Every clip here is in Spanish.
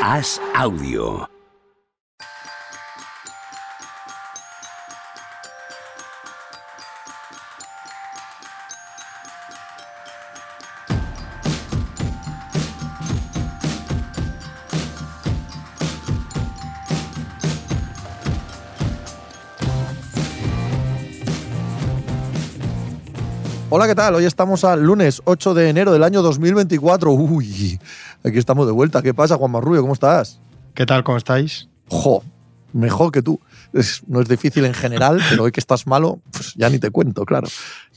Haz audio. Hola, ¿qué tal? Hoy estamos al lunes 8 de enero del año 2024. Uy, aquí estamos de vuelta. ¿Qué pasa, Juan Marrubio? ¿Cómo estás? ¿Qué tal? ¿Cómo estáis? Jo, mejor que tú. Es- no es difícil en general, pero hoy que estás malo, pues ya ni te cuento, claro.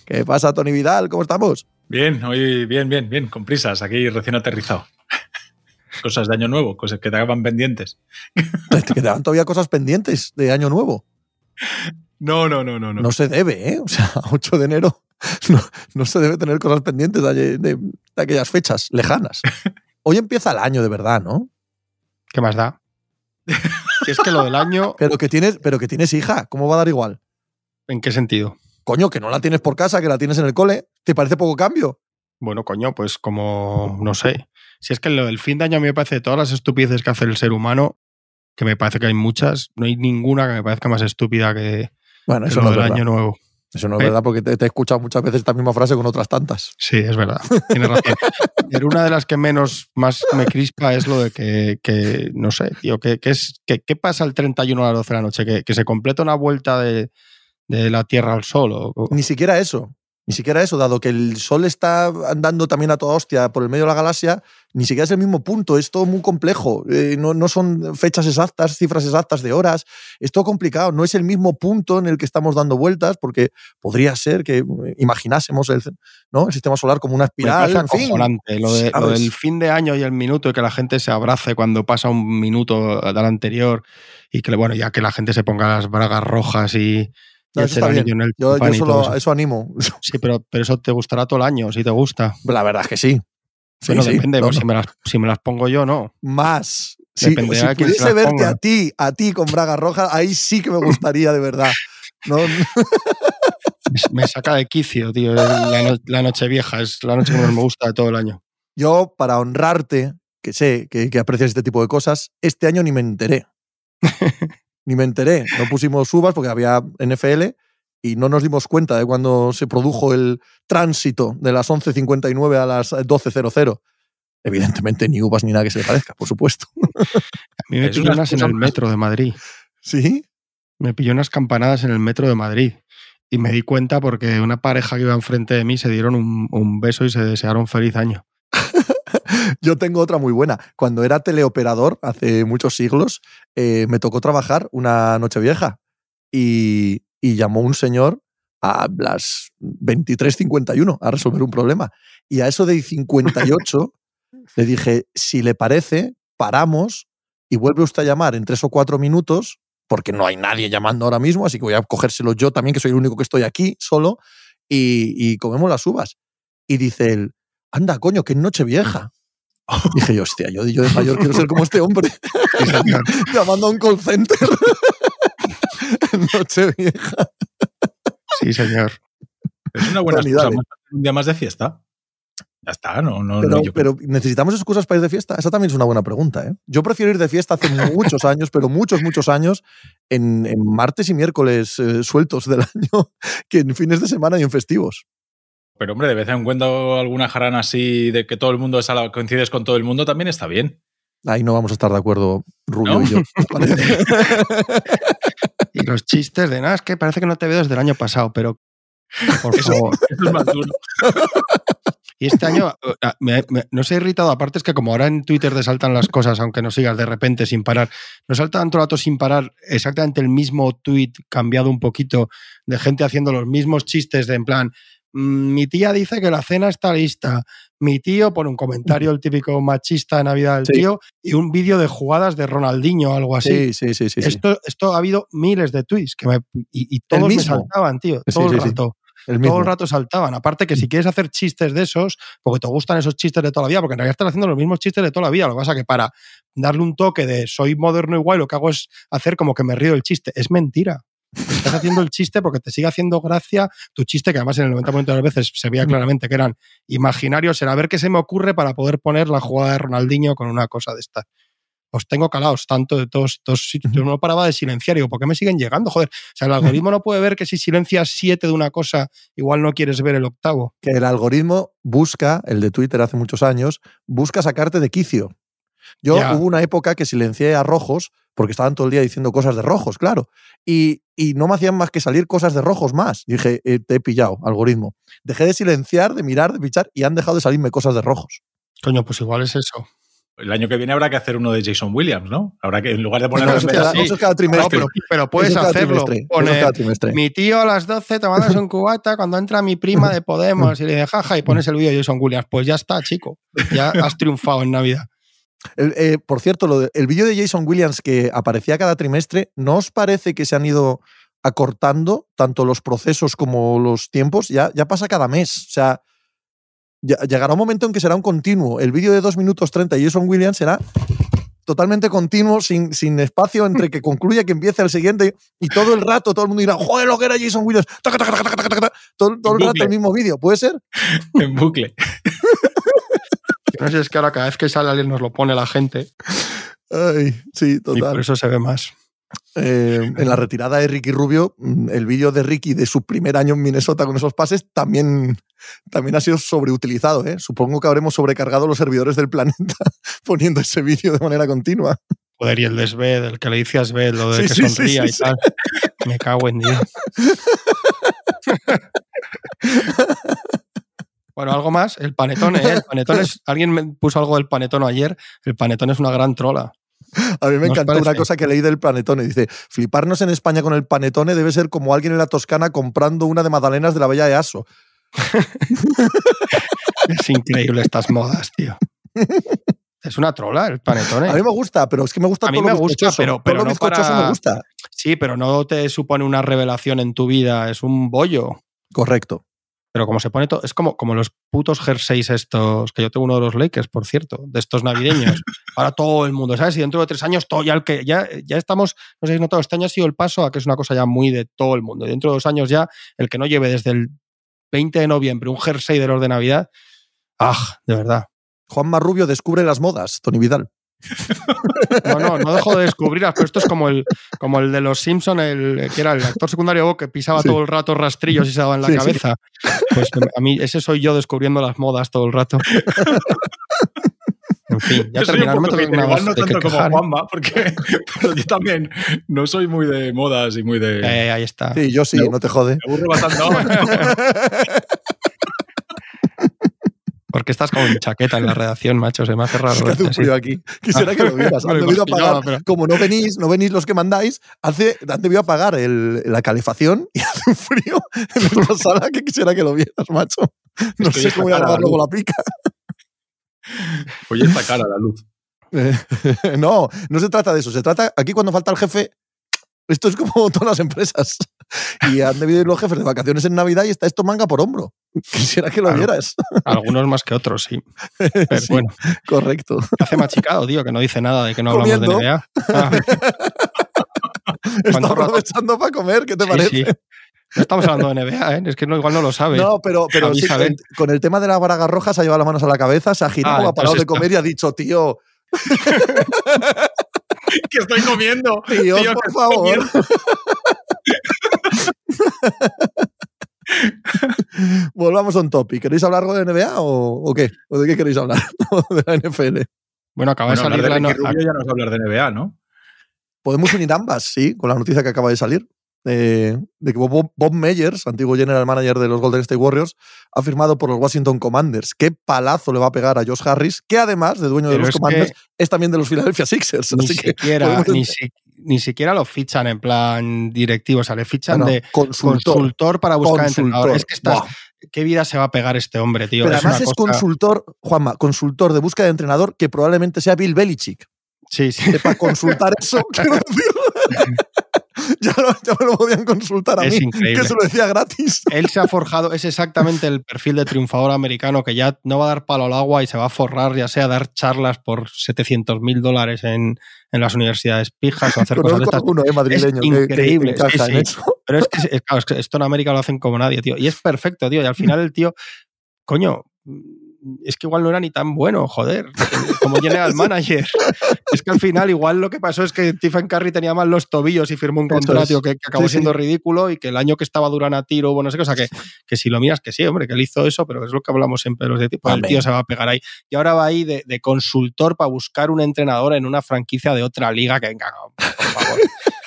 ¿Qué pasa, Tony Vidal? ¿Cómo estamos? Bien, hoy bien, bien, bien, con prisas, aquí recién aterrizado. Cosas de año nuevo, cosas que te hagan pendientes. Te quedaban todavía cosas pendientes de Año Nuevo. No, no, no, no, no. No se debe, ¿eh? O sea, 8 de enero no, no se debe tener cosas pendientes de, de- de aquellas fechas lejanas. Hoy empieza el año de verdad, ¿no? ¿Qué más da? Si es que lo del año, Pero que tienes, pero que tienes hija, ¿cómo va a dar igual? ¿en qué sentido? Coño, que no la tienes por casa, que la tienes en el cole. ¿Te parece poco cambio? Bueno, coño, pues como, no sé. Si es que lo del fin de año a mí me parece de todas las estupideces que hace el ser humano, que me parece que hay muchas, no hay ninguna que me parezca más estúpida que, Bueno, eso lo no es del verdad. año nuevo. Eso no es ¿Eh? verdad porque te, te he escuchado muchas veces esta misma frase con otras tantas. Sí, es verdad. Tienes razón. Pero una de las que menos más me crispa es lo de que, que no sé, tío, que, que es, que, ¿qué pasa el 31 a las 12 de la noche? ¿Que, que se completa una vuelta de, de la Tierra al Sol? O- Ni siquiera eso. Ni siquiera eso, dado que el Sol está andando también a toda hostia por el medio de la galaxia, ni siquiera es el mismo punto, es todo muy complejo. Eh, no, no son fechas exactas, cifras exactas de horas, es todo complicado. No es el mismo punto en el que estamos dando vueltas, porque podría ser que eh, imaginásemos el, ¿no? el sistema solar como una espiral, en fin. lo, de- lo del fin de año y el minuto y que la gente se abrace cuando pasa un minuto del anterior y que, bueno, ya que la gente se ponga las bragas rojas y No, eso está bien. el Yo, y eso, animo. Sí, pero, pero eso te gustará todo el año, si te gusta. La verdad es que sí. Sí, bueno, sí. depende, No, pues no. si, me las, si me las pongo yo, no. Más. Si, Depende si se pudiese verte ponga. a ti, a ti con braga roja, ahí sí que me gustaría de verdad. No, Me saca de quicio, tío. La, no- la noche vieja es la noche que más me gusta de todo el año. yo, para honrarte, que sé que, que aprecias este tipo de cosas, este año ni me enteré. ni me enteré. No pusimos uvas porque había NFL y no nos dimos cuenta de cuando se produjo el tránsito de las 11.59 a las 12.00. Evidentemente, ni uvas ni nada que se le parezca, por supuesto. A mí me pilló una unas en el metro de Madrid. ¿Sí? Me pilló unas campanadas en el metro de Madrid. Y me di cuenta porque una pareja que iba enfrente de mí se dieron un, un beso y se desearon feliz año. Yo tengo otra muy buena. Cuando era teleoperador, hace muchos siglos, eh, me tocó trabajar una noche vieja y, y llamó un señor a las 23.51 a resolver un problema. Y a eso de 58 le dije, si le parece, paramos y vuelve usted a llamar en tres o cuatro minutos, porque no hay nadie llamando ahora mismo, así que voy a cogérselo yo también, que soy el único que estoy aquí solo, y, y comemos las uvas. Y dice él, anda, coño, que es noche vieja. Dije yo, hostia, yo, yo de mayor quiero ser como este hombre, Sí, señor. llamando a un call center. noche vieja. Sí, señor. Es una buena Tony, excusa hacer un día más de fiesta. Ya está, no, no, Pero, no, yo- pero ¿necesitamos excusas para ir de fiesta? Esa también es una buena pregunta. ¿eh? Yo prefiero ir de fiesta hace muchos años, pero muchos, muchos años, en, en martes y miércoles eh, sueltos del año, que en fines de semana y en festivos. Pero, hombre, de vez en cuando alguna jarana así de que todo el mundo es a la- coincides con todo el mundo también está bien. Ahí no vamos a estar de acuerdo, Rubio ¿No? y yo. Y los chistes de nada, es que parece que no te veo desde el año pasado, pero por Eso- favor. Eso es más duro. Y este año eh, me, me- nos he irritado, aparte es que como ahora en Twitter te saltan las cosas, aunque no sigas de repente sin parar, nos saltan todo el rato sin parar exactamente el mismo tweet cambiado un poquito de gente haciendo los mismos chistes de en plan, "Mm, mi tía dice que la cena está lista, mi tío pone un comentario, el típico machista de Navidad del Sí. tío, y un vídeo de jugadas de Ronaldinho o algo así. Sí, sí, sí, sí. sí. Esto, esto ha habido miles de tweets que me- y, y todos me saltaban, tío, todo el rato El todo el rato saltaban. Aparte que si quieres hacer chistes de esos, porque te gustan esos chistes de toda la vida, porque en realidad estás haciendo los mismos chistes de toda la vida. Lo que pasa que para darle un toque de soy moderno igual, lo que hago es hacer como que me río del chiste. Es mentira. Estás haciendo el chiste porque te sigue haciendo gracia tu chiste, que además en el 90% de las veces se veía claramente que eran imaginarios. Era a ver qué se me ocurre para poder poner la jugada de Ronaldinho con una cosa de esta. Os tengo calados tanto de todos estos sitios. Yo no paraba de silenciar. Digo, ¿por qué me siguen llegando? Joder. O sea, el algoritmo no puede ver que si silencias siete de una cosa, igual no quieres ver el octavo. Que el algoritmo busca, el de Twitter hace muchos años, busca sacarte de quicio. Yo Ya. hubo una época que silencié a rojos porque estaban todo el día diciendo cosas de rojos, claro. Y, y no me hacían más que salir cosas de rojos más. Dije, eh, te he pillado, algoritmo. Dejé de silenciar, de mirar, de pichar y han dejado de salirme cosas de rojos. Coño, pues igual es eso. El año que viene habrá que hacer uno de Jason Williams, ¿no? Habrá que, en lugar de poner cada, sí. No, pero, pero puedes Eso es cada hacerlo. trimestre. Eso es Poner, cada trimestre. mi tío a las 12 tomándose un cubata cuando entra mi prima de Podemos y le dice jaja y pones el vídeo de Jason Williams. Pues ya está, chico. Ya has triunfado en Navidad. El- eh, por cierto, lo de- el vídeo de Jason Williams que aparecía cada trimestre, ¿no os parece que se han ido acortando tanto los procesos como los tiempos? Ya, ya pasa cada mes. O sea, ya- llegará un momento en que será un continuo. El vídeo de 2 minutos 30 de Jason Williams será totalmente continuo, sin, sin espacio entre que concluya que empiece el siguiente. Y todo el rato todo el mundo dirá, joder, lo que era Jason Williams. Taca, taca, taca. Todo, todo el rato el mismo vídeo. ¿Puede ser? en bucle. No sé es que ahora cada vez que sale alguien nos lo pone la gente Ay, sí, y por total. eso se ve más. Eh, en la retirada de Ricky Rubio, mm, el vídeo de Ricky de su primer año en Minnesota con esos pases también, también ha sido sobreutilizado. ¿eh? Supongo que habremos sobrecargado los servidores del planeta poniendo ese vídeo de manera continua. Joder, y el de Sved, el que le dice a Sved, lo de Sí, que sí, sonría sí, y tal. Me cago en Dios. Bueno, algo más, el panetone, ¿eh? El panetone es, alguien me puso algo del panetone ayer, el panetone es una gran trola. A mí me ¿No os encantó una cosa que leí del panetone. Dice, fliparnos en España con el panetone debe ser como alguien en la Toscana comprando una de magdalenas de la Bella de Aso. Es increíble estas modas, tío. Es una trola el panetone. A mí me gusta, pero es que me gusta A mí todo me lo gusta, pero- Todo pero lo no para- me gusta. Sí, pero no te supone una revelación en tu vida, es un bollo. Correcto. Pero como se pone todo, es como, como los putos jerseys estos, que yo tengo uno de los Lakers, por cierto, de estos navideños. Ahora todo el mundo, ¿sabes? Y dentro de tres años, todo ya el que ya, ya estamos, no sé si notado, este año ha sido el paso a que es una cosa ya muy de todo el mundo. Y dentro de dos años ya, el que no lleve desde el 20 de noviembre un jersey de los de Navidad, ¡ah! De verdad. Juanma Rubio descubre las modas, Tony Vidal. No, no, no dejo de descubrirlas, pero esto es como el, como el de los Simpson, el que era el actor secundario que pisaba Sí. todo el rato rastrillos y se daba en la Sí, sí. cabeza. Pues a mí, ese soy yo descubriendo las modas todo el rato. En fin, ya Yo soy un termina, no igual no que tanto como. ¿eh? Juanma, porque pero yo también no soy muy de modas y muy de... Eh, ahí está. Sí, yo sí, No. no te jode. Me aburro bastante. Porque estás como en chaqueta en la redacción, macho, se me hace raro. Es que hace frío aquí. Quisiera que lo vieras. Han debido apagar. pero- Como no venís, no venís los que mandáis, hace, han debido apagar el- la calefacción y hace un frío en nuestra sala que quisiera que lo vieras, macho. No Estoy sé cómo voy a grabar luego Lu. la pica. Oye, esta cara, la luz. Eh, no, no se trata de eso. Se trata, aquí cuando falta el jefe, esto es como todas las empresas. Y han debido ir los jefes de vacaciones en Navidad y está esto manga por hombro. Quisiera que lo Claro. vieras. Algunos más que otros, sí. Pero Sí, bueno, Correcto. hace machicado, tío, que no dice nada de que no hablamos Comiendo. de NBA. Ah, Está aprovechando para comer, ¿qué te sí, parece? sí. No estamos hablando de NBA, ¿eh? es que no, igual no lo sabes. No, pero, pero sí, con, el tema de la braga roja se ha llevado las manos a la cabeza, se ha girado, Ah, ha parado de comer y ha dicho, tío, que estoy comiendo. tío, Tío, por favor. Volvamos a un topic. ¿Queréis hablar algo de NBA o, o qué? ¿O de qué queréis hablar? ¿O de la NFL. Bueno, acaba Bueno, de hablar salir la de no- Ricky Rubio ya no es hablar de NBA, ¿no? Podemos unir ambas, sí, con la noticia que acaba de salir. Eh, de que Bob, Bob Meyers, antiguo general manager de los Golden State Warriors, ha firmado por los Washington Commanders. Qué palazo le va a pegar a Josh Harris, que además de dueño de los que- Commanders, es también de los Philadelphia Sixers. ni Así que siquiera, podemos ni, entender- si- ni siquiera lo fichan en plan directivo, o sea, le fichan de consultor. consultor para buscar Consultor. entrenador. Es que estás. ¿qué vida se va a pegar este hombre, tío? Pero Es además es cosa- consultor, Juanma, consultor de búsqueda de entrenador que probablemente sea Bill Belichick. Sí, sí. Que para consultar eso, quiero decir, ya, lo- ya me lo podían consultar a Es mí, increíble. que se lo decía gratis. Él se ha forjado, es exactamente el perfil de triunfador americano que ya no va a dar palo al agua y se va a forrar, ya sea dar charlas por 700 mil dólares en, en las universidades pijas o hacer cosas de Conozco estas. alguno, eh, madrileño, que- que increíble, sí, en sí. eso. Pero es que es- claro, es que esto en América lo hacen como nadie, tío. Y es perfecto, tío. Y al final el tío, coño, es que igual no era ni tan bueno, joder, como general manager. es que al final igual lo que pasó es que Stephen Curry tenía mal los tobillos y firmó un contrato que, acabó siendo ridículo y que el año que estaba Durán a tiro, bueno, no sé qué, o sea, que, que si lo miras que sí, hombre, que él hizo eso, pero es lo que hablamos siempre los de tipo, el tío se va a pegar ahí. Y ahora va ahí de, de consultor para buscar un entrenador en una franquicia de otra liga que venga, por favor.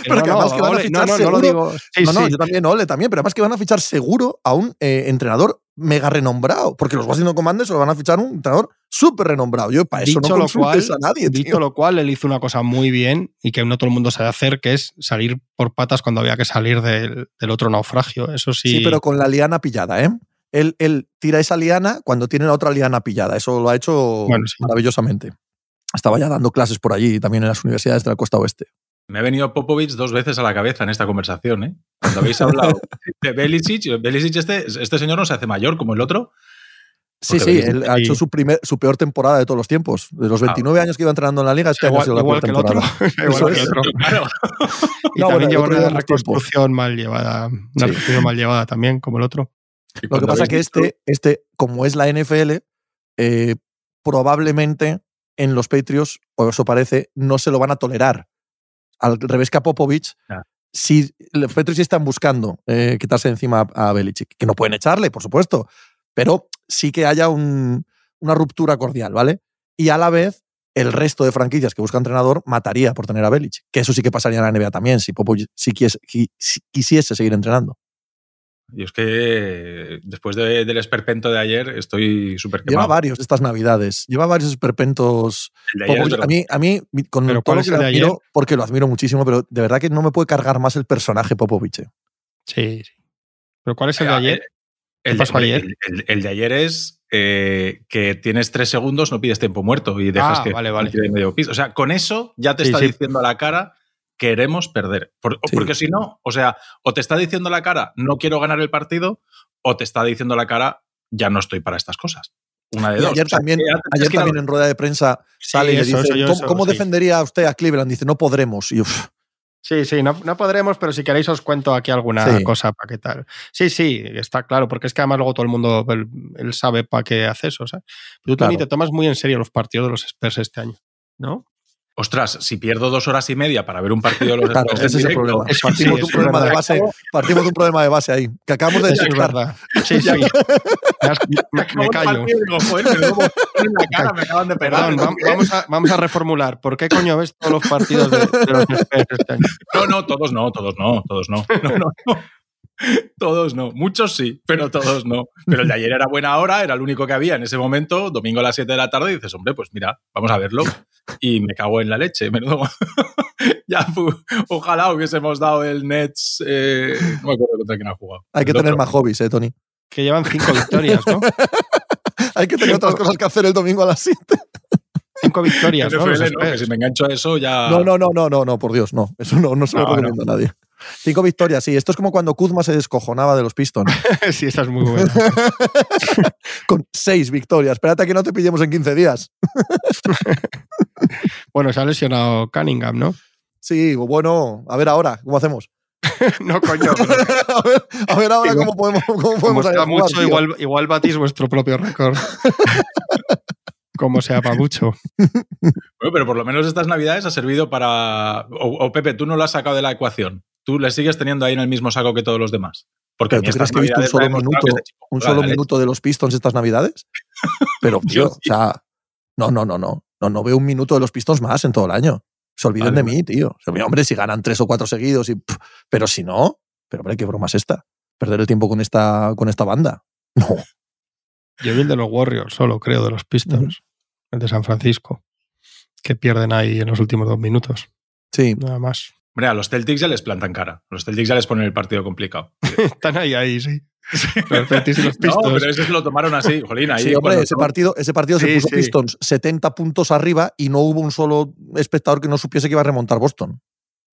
pero no, que además que van a fichar no, seguro. No, no, no, yo también, Ole, también, pero además que van a fichar seguro a un eh, entrenador mega renombrado, porque los Washington Commanders lo van a fichar un entrenador súper renombrado. Yo para eso no lo cual, a nadie. Dicho lo cual, él hizo una cosa muy bien y que no todo el mundo sabe hacer, que es salir por patas cuando había que salir del, del otro naufragio. Eso sí. Sí, pero con la liana pillada, ¿eh? Él, él, tira esa liana cuando tiene la otra liana pillada. Eso lo ha hecho bueno, sí. maravillosamente. Estaba ya dando clases por allí, también en las universidades de la costa oeste. Me ha venido Popovich dos veces a la cabeza en esta conversación. ¿eh? Cuando habéis hablado de Belisic, Belisic este, este señor no se hace mayor como el otro. Sí, sí, él ha hecho su, primer, su peor temporada de todos los tiempos. De los 29 ah, años que iba entrenando en la liga, este igual, año ha sido la igual peor que el temporada. otro. igual que el otro. Claro. y no, también lleva una reconstrucción mal llevada. Una sí. reconstrucción mal llevada también, como el otro. Lo que pasa es que este, este, como es la NFL, eh, probablemente en los Patriots, o eso parece, no se lo van a tolerar. Al revés que a Popovich, Ah. si los Patriots sí están buscando eh, quitarse de encima a, a Belichick, que no pueden echarle, por supuesto, pero sí que haya un, una ruptura cordial, ¿vale? Y a la vez, el resto de franquicias que busca entrenador mataría por tener a Belichick. Que eso sí que pasaría en la NBA también, si Popovich si quisiese, si quisiese seguir entrenando. Y es que después de, del esperpento de ayer estoy súper quemado. Lleva varios estas navidades. Lleva varios esperpentos. Ayer, a, mí, a mí, con ¿Pero todo cuál lo es que de admiro, ayer? porque lo admiro muchísimo, pero de verdad que no me puede cargar más el personaje Popovich. eh. Sí, sí. ¿Pero cuál es el de Ah, ayer? El, el- ayer? el- el- el de ayer es eh, que tienes tres segundos, no pides tiempo muerto y dejas Ah, que vale, vale. medio piso. O sea, con eso ya te Sí, está sí. diciendo a la cara queremos perder. Por- Sí. Porque si no, o sea, o te está diciendo la cara no quiero ganar el partido, o te está diciendo la cara ya no estoy para estas cosas. Una de Y dos. ayer O sea, también, ayer a- también en rueda de prensa sale y le eso, dice, eso, yo ¿cómo, eso, cómo sí. defendería usted a Cleveland? Dice, no podremos. Y Sí, sí, no, no podremos, pero si queréis os cuento aquí alguna Sí. cosa para qué tal. Sí, sí, está claro, porque es que además luego todo el mundo él, él sabe para qué hace eso. ¿sabes? Pero tú, Claro. te tomas muy en serio los partidos de los Spurs este año, ¿no? Ostras, si pierdo dos horas y media para ver un partido de los claro, Spurs ese es el problema. Eso Partimos sí, de un problema de base, partimos de un problema de base ahí, que acabamos de verdad. Sí, sí. Me, has- me- callo. me acaban de pegar. Vamos a, vamos a reformular. ¿Por qué coño ves todos los partidos de, de los Spurs este año? No, no, todos no, todos no, todos no. No, no, no. Todos no. Muchos sí, pero todos no. Pero el de ayer era buena hora, era el único que había en ese momento, domingo a las 7 de la tarde, y dices, hombre, pues mira, vamos a verlo. Y me cago en la leche, menudo. ya, fu- ojalá hubiésemos dado el Nets. eh, no me acuerdo contra quién ha jugado. Hay que El tener otro. más hobbies, ¿eh, Tony? Que llevan cinco victorias, ¿no? Hay que tener otras cosas que hacer el domingo a las 7. Cinco victorias, ¿no? Los NFL, no, que si me engancho a eso ya. No, no, no, no, no, no, por Dios, no. Eso no, no se lo No, recomiendo a nadie. Cinco victorias, sí. Esto es como cuando Kuzma se descojonaba de los Pistons. sí, esa es muy buena. con seis victorias. Espérate a que no te pillemos en 15 días. Bueno, se ha lesionado Cunningham, ¿no? Sí, bueno, a ver ahora, ¿cómo hacemos? no, coño. pero a, ver, a ver ahora cómo podemos, cómo como podemos sea jugar, mucho, igual, igual batís vuestro propio récord. como sea para mucho. Bueno, pero por lo menos estas navidades ha servido para. O, o, Pepe, tú no lo has sacado de la ecuación. Tú le sigues teniendo ahí en el mismo saco que todos los demás. Porque ¿Pero a mí tú crees que he visto un solo minuto, un solo minuto de los Pistons estas navidades? Pero, tío, Yo o sea, no, no, no, no, no, no veo un minuto de los Pistons más en todo el año. Se olviden Vale, de mí, tío. O sea, hombre, si ganan tres o cuatro seguidos y. pff, pero si no, pero hombre, qué broma es esta. Perder el tiempo con esta, con esta banda. No. Yo vi el de los Warriors solo, creo, de los Pistons. El de San Francisco. Que pierden ahí en los últimos dos minutos. Sí, Nada más. Hombre, a los Celtics ya les plantan cara. A los Celtics ya les ponen el partido complicado. Están ahí, ahí, sí. Los Celtics y los No, Pistons. pero ese se lo tomaron así, jolín. Ahí Sí, hombre, ese partido, ese partido se puso sí. Pistons 70 puntos arriba y no hubo un solo espectador que no supiese que iba a remontar Boston.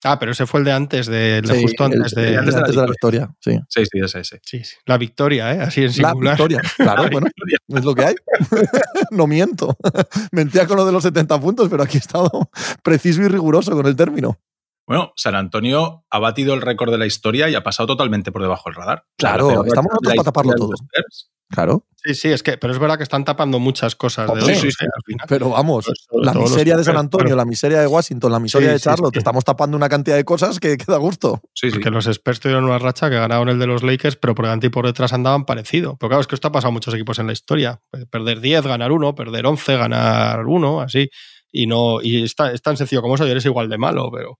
Ah, pero ese fue el de antes, de, el de Sí, justo el- antes de, el antes de la de la victoria. Sí. Sí, sí, ese, ese. Sí, sí. La victoria, ¿eh? Así en La singular. victoria. Claro, La bueno, victoria. es lo que hay. no miento. Mentía con lo de los 70 puntos, pero aquí he estado preciso y riguroso con el término. Bueno, San Antonio ha batido el récord de la historia y ha pasado totalmente por debajo del radar. Claro, estamos nosotros para taparlo todo. Claro. Sí, sí, es que, pero es verdad que están tapando muchas cosas de sí, sí, Pero vamos, la miseria de San Antonio, la miseria de Washington, la miseria de Charlotte, estamos tapando una cantidad de cosas que, queda gusto. Sí, Porque los expertos tuvieron una racha que ganaron el de los Lakers, pero por delante y por detrás andaban parecido. Pero claro, es que esto ha pasado a muchos equipos en la historia. Perder 10, ganar 1, perder 11, ganar 1, así. Y no y está, es tan sencillo como eso, y eres igual de malo, pero,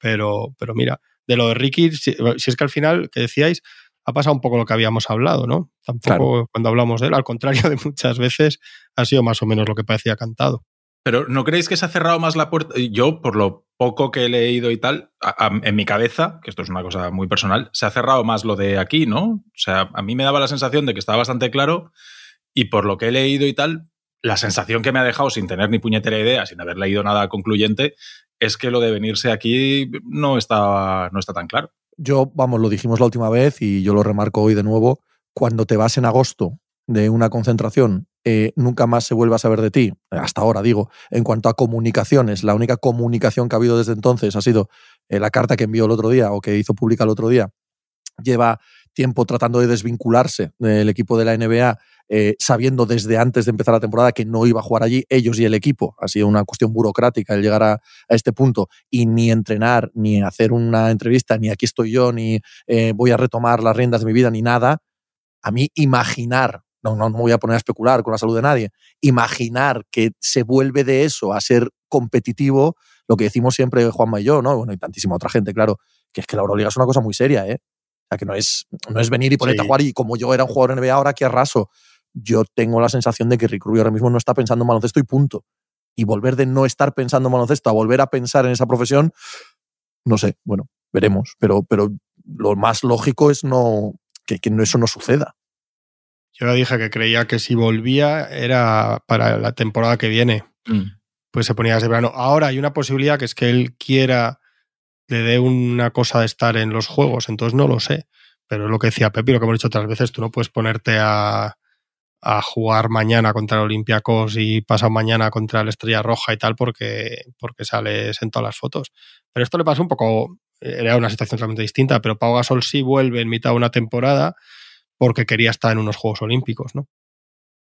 pero, pero mira, de lo de Ricky, si es que al final, que decíais, ha pasado un poco lo que habíamos hablado, ¿no? Tampoco cuando hablamos de él, al contrario de muchas veces, ha sido más o menos lo que parecía cantado. Pero ¿no creéis que se ha cerrado más la puerta? Yo, por lo poco que he leído y tal, en mi cabeza, que esto es una cosa muy personal, se ha cerrado más lo de aquí, ¿no? O sea, a mí me daba la sensación de que estaba bastante claro y por lo que he leído y tal, la sensación que me ha dejado sin tener ni puñetera idea, sin haber leído nada concluyente, es que lo de venirse aquí no está, no está tan claro. Yo, vamos, lo dijimos la última vez y yo lo remarco hoy de nuevo, cuando te vas en agosto de una concentración, eh, nunca más se vuelve a saber de ti, hasta ahora digo, en cuanto a comunicaciones, la única comunicación que ha habido desde entonces ha sido eh, la carta que envió el otro día o que hizo pública el otro día, lleva tiempo tratando de desvincularse del equipo de la NBA eh, sabiendo desde antes de empezar la temporada que no iba a jugar allí, ellos y el equipo. Ha sido una cuestión burocrática el llegar a, este punto y ni entrenar, ni hacer una entrevista, ni aquí estoy yo, ni eh, voy a retomar las riendas de mi vida, ni nada. A mí imaginar, no, no, no voy a poner a especular con la salud de nadie, imaginar que se vuelve de eso a ser competitivo, lo que decimos siempre Juanma y yo, ¿no? Bueno, y tantísima otra gente, claro, que es que la Euroliga es una cosa muy seria, ¿eh? O sea, que no es, no es venir y ponerte a jugar y como yo era un jugador NBA ahora, qué arraso yo tengo la sensación de que Rick Rubio ahora mismo no está pensando en baloncesto y punto. Y volver de no estar pensando en baloncesto a volver a pensar en esa profesión, no sé, bueno, veremos. Pero, pero lo más lógico es no, que, eso no suceda. Yo dije que creía que si volvía era para la temporada que viene. Mm. Pues se ponía ese verano. Ahora hay una posibilidad que es que él quiera, le dé una cosa de estar en los juegos, entonces no lo sé. Pero es lo que decía Pepi, lo que hemos dicho otras veces, tú no puedes ponerte a, a jugar mañana contra el Olympiacos y pasado mañana contra la Estrella Roja y tal porque, porque sales en todas las fotos. Pero esto le pasa un poco, era una situación totalmente distinta, pero Pau Gasol sí vuelve en mitad de una temporada porque quería estar en unos Juegos Olímpicos, ¿no?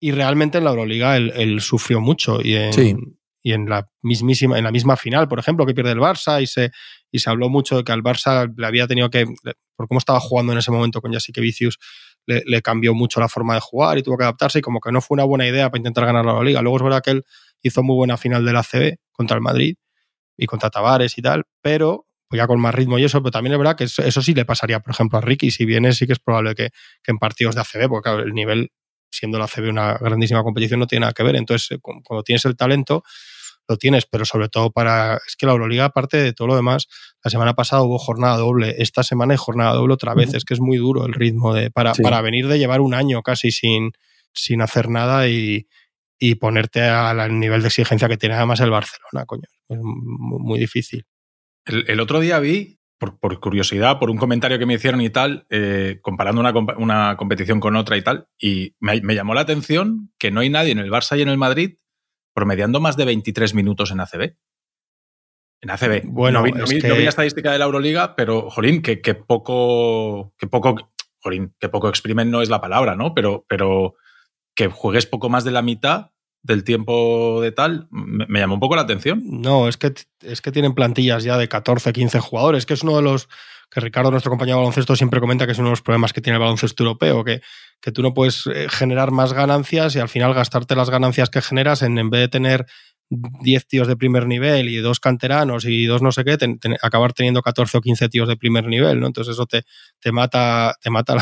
Y realmente en la Euroliga él, sufrió mucho y en, y en la mismísima, en la misma final, por ejemplo, que pierde el Barça y se, y se habló mucho de que al Barça le había tenido que, por cómo estaba jugando en ese momento con Jessica Vicius, le, cambió mucho la forma de jugar y tuvo que adaptarse y como que no fue una buena idea para intentar ganar la liga. Luego es verdad que él hizo muy buena final de la CB contra el Madrid y contra Tavares y tal, pero pues ya con más ritmo y eso, pero también es verdad que eso, sí le pasaría, por ejemplo, a Ricky. Si viene, sí que es probable que, en partidos de ACB, porque el nivel, siendo la ACB una grandísima competición, no tiene nada que ver. Entonces, eh, cuando tienes el talento, lo tienes, pero sobre todo para. Es que la Euroliga, aparte de todo lo demás, la semana pasada hubo jornada doble, esta semana hay jornada doble otra vez. Es que es muy duro el ritmo de para, para venir de llevar un año casi sin, sin hacer nada y, ponerte al nivel de exigencia que tiene además el Barcelona, coño. Es muy, difícil. El, otro día vi, por, curiosidad, por un comentario que me hicieron y tal, eh, comparando una, una, competición con otra y tal, y me, me, llamó la atención que no hay nadie en el Barça y en el Madrid promediando más de 23 minutos en ACB. En ACB. Bueno, no vi, la estadística de la Euroliga, pero, jolín, que, poco. Que poco. Jolín, que poco exprimen no es la palabra, ¿no? Pero, pero que juegues poco más de la mitad del tiempo de tal, me, llamó un poco la atención. No, es que, es que tienen plantillas ya de 14, 15 jugadores, que es uno de los que Ricardo, nuestro compañero de baloncesto, siempre comenta que es uno de los problemas que tiene el baloncesto europeo, que, que tú no puedes eh, generar más ganancias y al final gastarte las ganancias que generas en, en vez de tener 10 tíos de primer nivel y dos canteranos y dos no sé qué, acabar teniendo 14 o 15 tíos de primer nivel, ¿no? Entonces eso te, te mata, te mata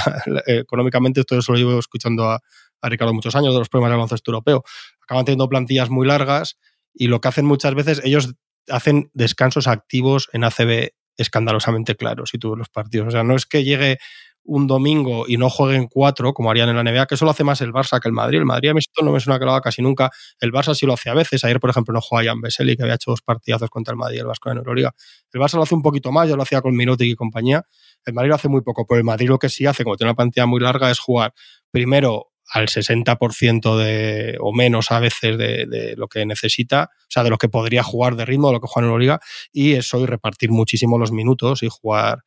económicamente, esto eso lo llevo escuchando a, a, Ricardo muchos años de los problemas del baloncesto europeo. Acaban teniendo plantillas muy largas y lo que hacen muchas veces, ellos hacen descansos activos en ACB escandalosamente claros y todos los partidos. O sea, no es que llegue un domingo y no jueguen cuatro, como harían en la NBA, que eso lo hace más el Barça que el Madrid. El Madrid a mí esto no me suena que casi nunca. El Barça sí lo hace a veces. Ayer, por ejemplo, no juega Jan Veseli, que había hecho dos partidazos contra el Madrid y el Vasco en Euroliga. El Barça lo hace un poquito más, yo lo hacía con Mirotic y compañía. El Madrid lo hace muy poco, pero el Madrid lo que sí hace, como tiene una pantalla muy larga, es jugar primero al 60% de, o menos a veces de, lo que necesita, o sea, de lo que podría jugar de ritmo, de lo que juega en Euroliga, y eso y repartir muchísimo los minutos y jugar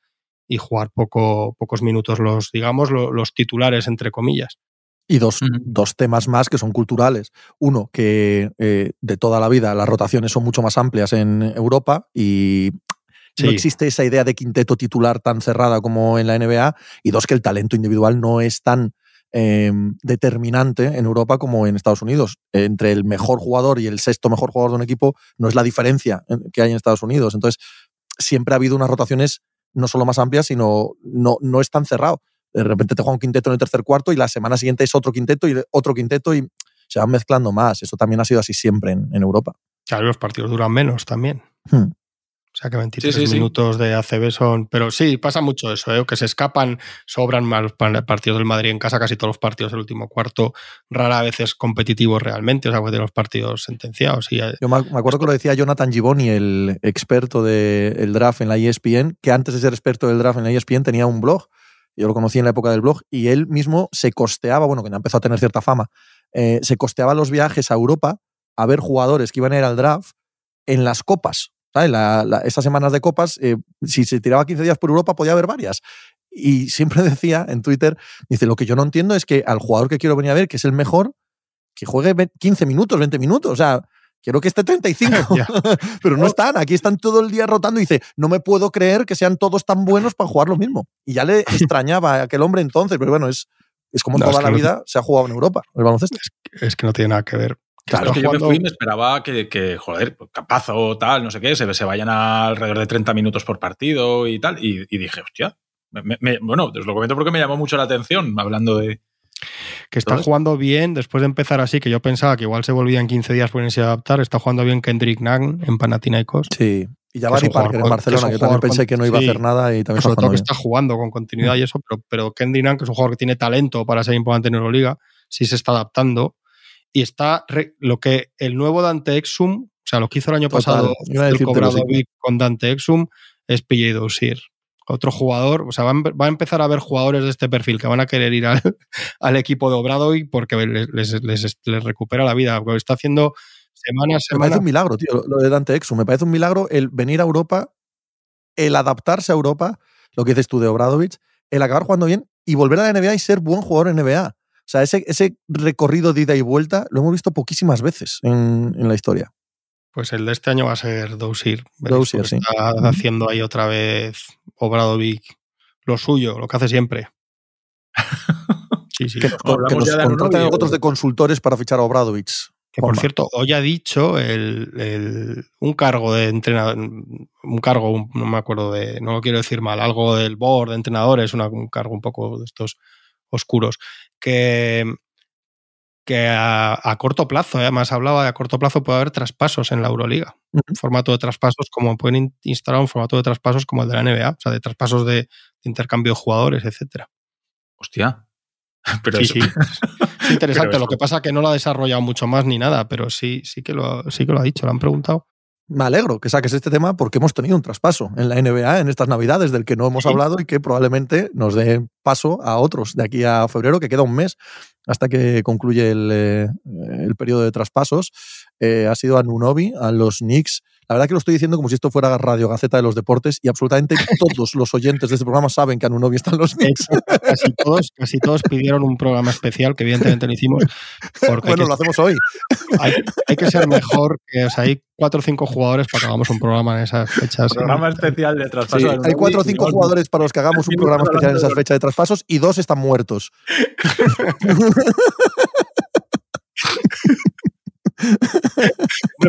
y jugar poco, pocos minutos los, digamos, los, titulares, entre comillas. Y dos, dos, temas más que son culturales. Uno, que eh, de toda la vida las rotaciones son mucho más amplias en Europa y no existe esa idea de quinteto titular tan cerrada como en la NBA. Y dos, que el talento individual no es tan em, determinante en Europa como en Estados Unidos. Entre el mejor jugador y el sexto mejor jugador de un equipo no es la diferencia que hay en Estados Unidos. Entonces, siempre ha habido unas rotaciones no solo más amplias, sino no, no es tan cerrado. De repente te juega un quinteto en el tercer cuarto y la semana siguiente es otro quinteto y otro quinteto y se van mezclando más. Eso también ha sido así siempre en, Europa. Claro, los partidos duran menos también. Hmm. O sea que 23 minutos de ACB son. Pero sí, pasa mucho eso, ¿eh? que se escapan, sobran más partidos del Madrid en casa, casi todos los partidos del último cuarto, rara vez es competitivo realmente, o sea, de los partidos sentenciados. Y, Yo me acuerdo que lo decía Jonathan Givoni, el experto del draft en la ESPN, que antes de ser experto del draft en la ESPN tenía un blog. Yo lo conocí en la época del blog y él mismo se costeaba, bueno, que ya empezó a tener cierta fama, eh, se costeaba los viajes a Europa a ver jugadores que iban a ir al draft en las copas esas semanas de copas, eh, si se tiraba 15 días por Europa, podía haber varias. Y siempre decía en Twitter, dice, lo que yo no entiendo es que al jugador que quiero venir a ver, que es el mejor, que juegue 15 minutos, 20 minutos. O sea, quiero que esté 35. Pero no están, aquí están todo el día rotando y dice, no me puedo creer que sean todos tan buenos para jugar lo mismo. Y ya le extrañaba a aquel hombre entonces, pero bueno, es, es como toda la vida se ha jugado en Europa, el baloncesto. es que no tiene nada que ver. Claro, que yo me fui y me esperaba que, que joder, pues, capazo, tal, no sé qué, se, se vayan alrededor de 30 minutos por partido y tal. Y, dije, hostia, bueno, os lo comento porque me llamó mucho la atención, hablando de. Que está jugando bien, después de empezar así, que yo pensaba que igual se volvía en 15 días por irse a adaptar, está jugando bien Kendrick Nagn en Panathinaikos. Sí, y ya Barry Parker en Barcelona, que, yo también pensé que no iba a hacer nada y también Sobre todo que está jugando con continuidad y eso, pero, pero Kendrick Nagn, que es un jugador que tiene talento para ser importante en Euroliga, sí se está adaptando y está lo que el nuevo Dante Exum, o sea, lo que hizo el año pasado el cobrado con Dante Exum, es PJ Dosir. Otro jugador, o sea, va, a empezar a haber jugadores de este perfil que van a querer ir al, equipo de Obradovic porque les, les, recupera la vida, porque está haciendo semanas, Me parece un milagro, tío, lo de Dante Exum. Me parece un milagro el venir a Europa, el adaptarse a Europa, lo que dices tú de Obradovic, el acabar jugando bien y volver a la NBA y ser buen jugador en NBA. O sea, ese, ese recorrido de ida y vuelta lo hemos visto poquísimas veces en, la historia. Pues el de este año va a ser Dousir. Dousir, sí. Está haciendo ahí otra vez Obradovic lo suyo, lo que hace siempre. sí, sí. Que nos, contraten otros de consultores para fichar a Obradovic. Que por cierto, hoy ha dicho el, un cargo de entrenador, un cargo, no me acuerdo de, no lo quiero decir mal, algo del board de entrenadores, un cargo un poco de estos oscuros, que, que a, corto plazo, ¿eh? además hablaba de a corto plazo puede haber traspasos en la Euroliga. Un formato de traspasos como pueden instalar un formato de traspasos como el de la NBA, o sea, de traspasos de, intercambio de jugadores, etcétera. Hostia. Pero sí, sí. Es interesante. lo que pasa es que no lo ha desarrollado mucho más ni nada, pero sí, sí que lo, sí que lo ha dicho, lo han preguntado me alegro que saques este tema porque hemos tenido un traspaso en la NBA en estas Navidades del que no hemos hablado y que probablemente nos dé paso a otros de aquí a febrero, que queda un mes hasta que concluye el, eh, el periodo de traspasos. Eh, ha sido a Nunobi, a los Knicks, la verdad que lo estoy diciendo como si esto fuera Radio Gaceta de los Deportes y absolutamente todos los oyentes de este programa saben que a Anunobi están los Knicks. Casi todos, casi todos pidieron un programa especial que evidentemente lo hicimos. bueno, lo hacemos hoy. Hay, que ser mejor, que, o sea, hay cuatro o cinco jugadores para que hagamos un programa en esas fechas. Programa especial de traspasos. hay cuatro o cinco jugadores para los que hagamos un programa especial en esas fechas de traspasos y dos están muertos.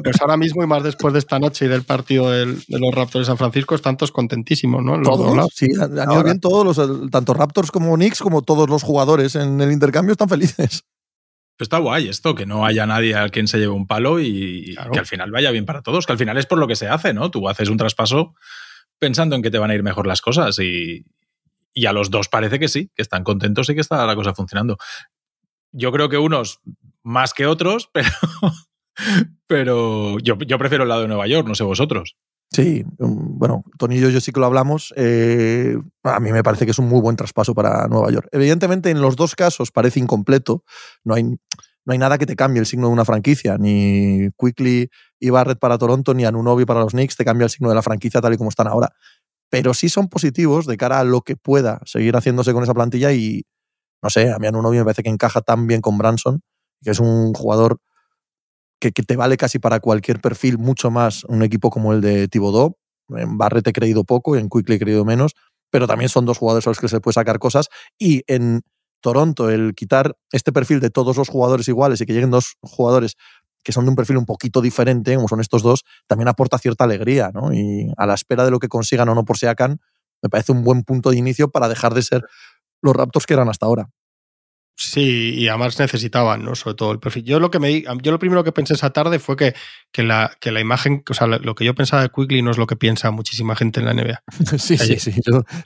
pues ahora mismo y más después de esta noche y del partido de los Raptors de San Francisco, están todos contentísimos, ¿no? todos, sí, han, ido bien todos, los, tanto Raptors como Knicks, como todos los jugadores en el intercambio están felices. está guay esto, que no haya nadie al quien se lleve un palo y que al final vaya bien para todos, que al final es por lo que se hace, ¿no? Tú haces un traspaso pensando en que te van a ir mejor las cosas y, y a los dos parece que sí, que están contentos y que está la cosa funcionando. Yo creo que unos más que otros, pero, Pero yo, prefiero el lado de Nueva York, no sé vosotros. Sí, um, bueno, Tony y yo, yo sí que lo hablamos. Eh, a mí me parece que es un muy buen traspaso para Nueva York. Evidentemente, en los dos casos parece incompleto. No hay, no hay nada que te cambie el signo de una franquicia. Ni Quickly y Barrett para Toronto, ni Anunobi para los Knicks te cambia el signo de la franquicia tal y como están ahora. Pero sí son positivos de cara a lo que pueda seguir haciéndose con esa plantilla y, no sé, a mí Anunobi me parece que encaja tan bien con Branson, que es un jugador que, te vale casi para cualquier perfil, mucho más un equipo como el de Thibodeau. En Barrett he creído poco, en Quickly he creído menos, pero también son dos jugadores a los que se puede sacar cosas. Y en Toronto, el quitar este perfil de todos los jugadores iguales y que lleguen dos jugadores que son de un perfil un poquito diferente, como son estos dos, también aporta cierta alegría, ¿no? Y a la espera de lo que consigan o no por Seacan, me parece un buen punto de inicio para dejar de ser los Raptors que eran hasta ahora. Sí, y además necesitaban, ¿no? Sobre todo el perfil. Yo lo que me yo lo primero que pensé esa tarde fue que, que, la, que la imagen, o sea, lo que yo pensaba de Quickly no es lo que piensa muchísima gente en la NBA. Sí, sí, sí.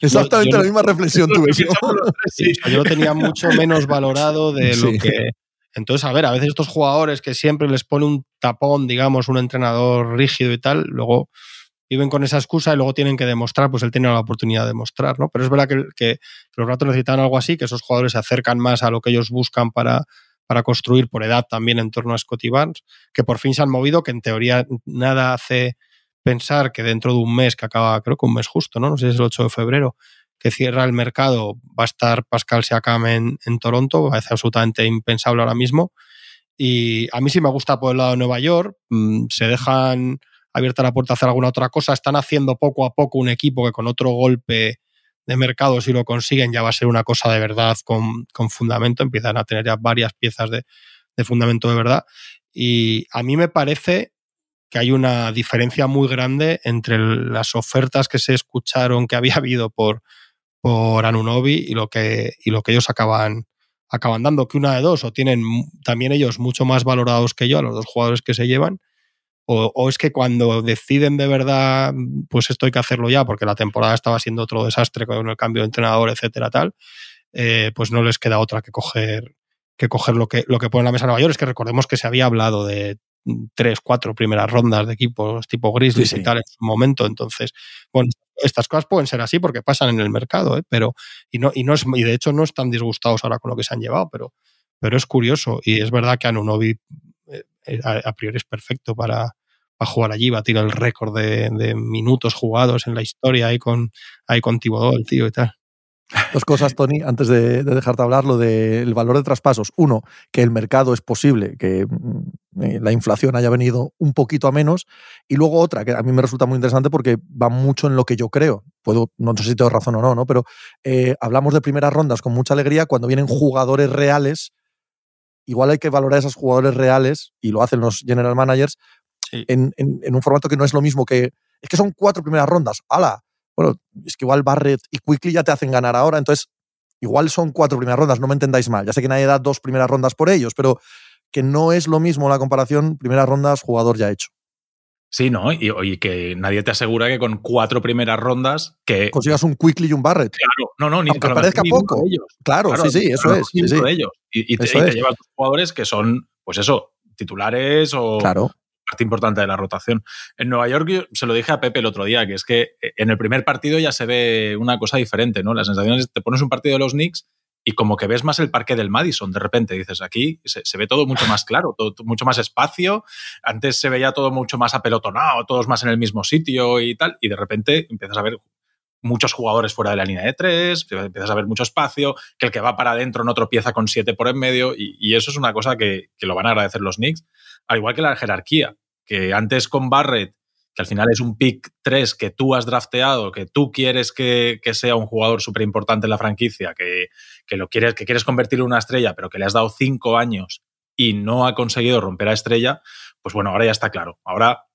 exactamente la misma reflexión tuve. yo lo tenía mucho menos valorado de lo que. Entonces, a ver, a veces estos jugadores que siempre les pone un tapón, digamos, un entrenador rígido y tal, luego viven con esa excusa y luego tienen que demostrar, pues él tiene la oportunidad de demostrar, ¿no? Pero es verdad que, los ratos necesitan algo así, que esos jugadores se acercan más a lo que ellos buscan para, para construir por edad también en torno a Scotty Barnes, que por fin se han movido, que en teoría nada hace pensar que dentro de un mes, que acaba, creo que un mes justo, ¿no? No sé si es el 8 de febrero, que cierra el mercado, va a estar Pascal Siakam en, en Toronto, parece absolutamente impensable ahora mismo. Y a mí sí me gusta por el lado de Nueva York, mm, se dejan abierta la puerta a hacer alguna otra cosa. Están haciendo poco a poco un equipo que con otro golpe de mercado, si lo consiguen, ya va a ser una cosa de verdad con, fundamento. Empiezan a tener ya varias piezas de, fundamento de verdad. Y a mí me parece que hay una diferencia muy grande entre las ofertas que se escucharon que había habido por, por Anunobi y lo que, y lo que ellos acaban, acaban dando, que una de dos, o tienen también ellos mucho más valorados que yo a los dos jugadores que se llevan, o, es que cuando deciden de verdad, pues esto hay que hacerlo ya, porque la temporada estaba siendo otro desastre con el cambio de entrenador, etcétera, tal, eh, pues no les queda otra que coger, que coger lo que, lo que pone en la mesa Nueva York. Es que recordemos que se había hablado de tres, cuatro primeras rondas de equipos tipo Grizzlies y tal en su momento. Entonces, bueno, estas cosas pueden ser así porque pasan en el mercado, ¿eh? pero y no, y no es, y de hecho no están disgustados ahora con lo que se han llevado, pero, pero es curioso. Y es verdad que Anunobi eh, a, priori es perfecto para, jugar allí, batir el récord de, minutos jugados en la historia ahí con, ahí con el tío y tal. Dos cosas, Tony, antes de, dejarte hablar, lo del valor de traspasos. Uno, que el mercado es posible, que mm, eh, la inflación haya venido un poquito a menos. Y luego otra, que a mí me resulta muy interesante porque va mucho en lo que yo creo. Puedo, no sé si tengo razón o no, ¿no? pero eh, hablamos de primeras rondas con mucha alegría cuando vienen jugadores reales igual hay que valorar a esos jugadores reales, y lo hacen los general managers, en, un formato que no es lo mismo que. Es que son cuatro primeras rondas. ¡Hala! Bueno, es que igual Barrett y Quickly ya te hacen ganar ahora, entonces igual son cuatro primeras rondas, no me entendáis mal. Ya sé que nadie da dos primeras rondas por ellos, pero que no es lo mismo la comparación primeras rondas jugador ya hecho. Sí, ¿no? Y, que nadie te asegura que con cuatro primeras rondas que... Consigas un Quickly y un Barrett. Claro, no, no, ni Aunque parezca poco. Ellos. Claro, sí, sí, eso es. Sí, sí. ellos. Y, te, llevan llevas jugadores que son, pues eso, titulares o claro. Parte importante de la rotación. En Nueva York se lo dije a Pepe el otro día, que es que en el primer partido ya se ve una cosa diferente, ¿no? La sensación es que te pones un partido de los Knicks y como que ves más el parque del Madison, de repente dices, aquí se, ve todo mucho más claro, todo, mucho más espacio, antes se veía todo mucho más apelotonado, todos más en el mismo sitio y tal, y de repente empiezas a ver muchos jugadores fuera de la línea de tres, empiezas a ver mucho espacio, que el que va para adentro no tropieza con siete por en medio, y, eso es una cosa que, que, lo van a agradecer los Knicks, al igual que la jerarquía, que antes con Barrett que al final es un pick 3 que tú has drafteado, que tú quieres que, sea un jugador súper importante en la franquicia, que, lo quieres, que quieres convertir en una estrella, pero que le has dado cinco años y no ha conseguido romper a estrella, pues bueno, ahora ya está claro. Ahora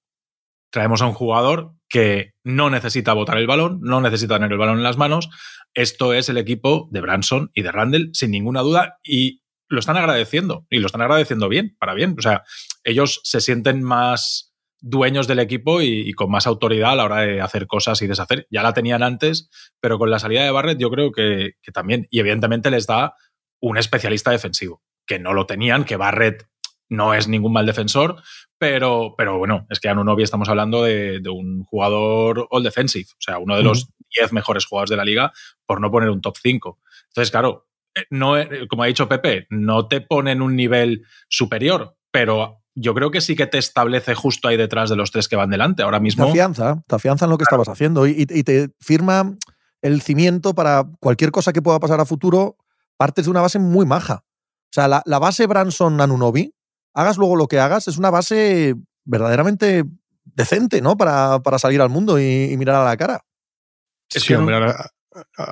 traemos a un jugador que no necesita botar el balón, no necesita tener el balón en las manos. Esto es el equipo de Branson y de Randall, sin ninguna duda, y lo están agradeciendo, y lo están agradeciendo bien, para bien. O sea, ellos se sienten más dueños del equipo y, con más autoridad a la hora de hacer cosas y deshacer. Ya la tenían antes, pero con la salida de Barrett yo creo que, también. Y evidentemente les da un especialista defensivo, que no lo tenían, que Barrett no es ningún mal defensor, pero, pero bueno, es que Anunobi estamos hablando de, un jugador all defensive, o sea, uno de los 10 mejores jugadores de la liga, por no poner un top 5. Entonces, claro, no, eh, como ha dicho Pepe, no te pone en un nivel superior, pero yo creo que sí que te establece justo ahí detrás de los tres que van delante. Ahora mismo. Te afianza, te afianza en lo que estabas haciendo y, te firma el cimiento para cualquier cosa que pueda pasar a futuro. Partes de una base muy maja. O sea, la, base Branson Anunobi, hagas luego lo que hagas, es una base verdaderamente decente, ¿no? Para, para salir al mundo y, mirar a la cara. Sí, hombre,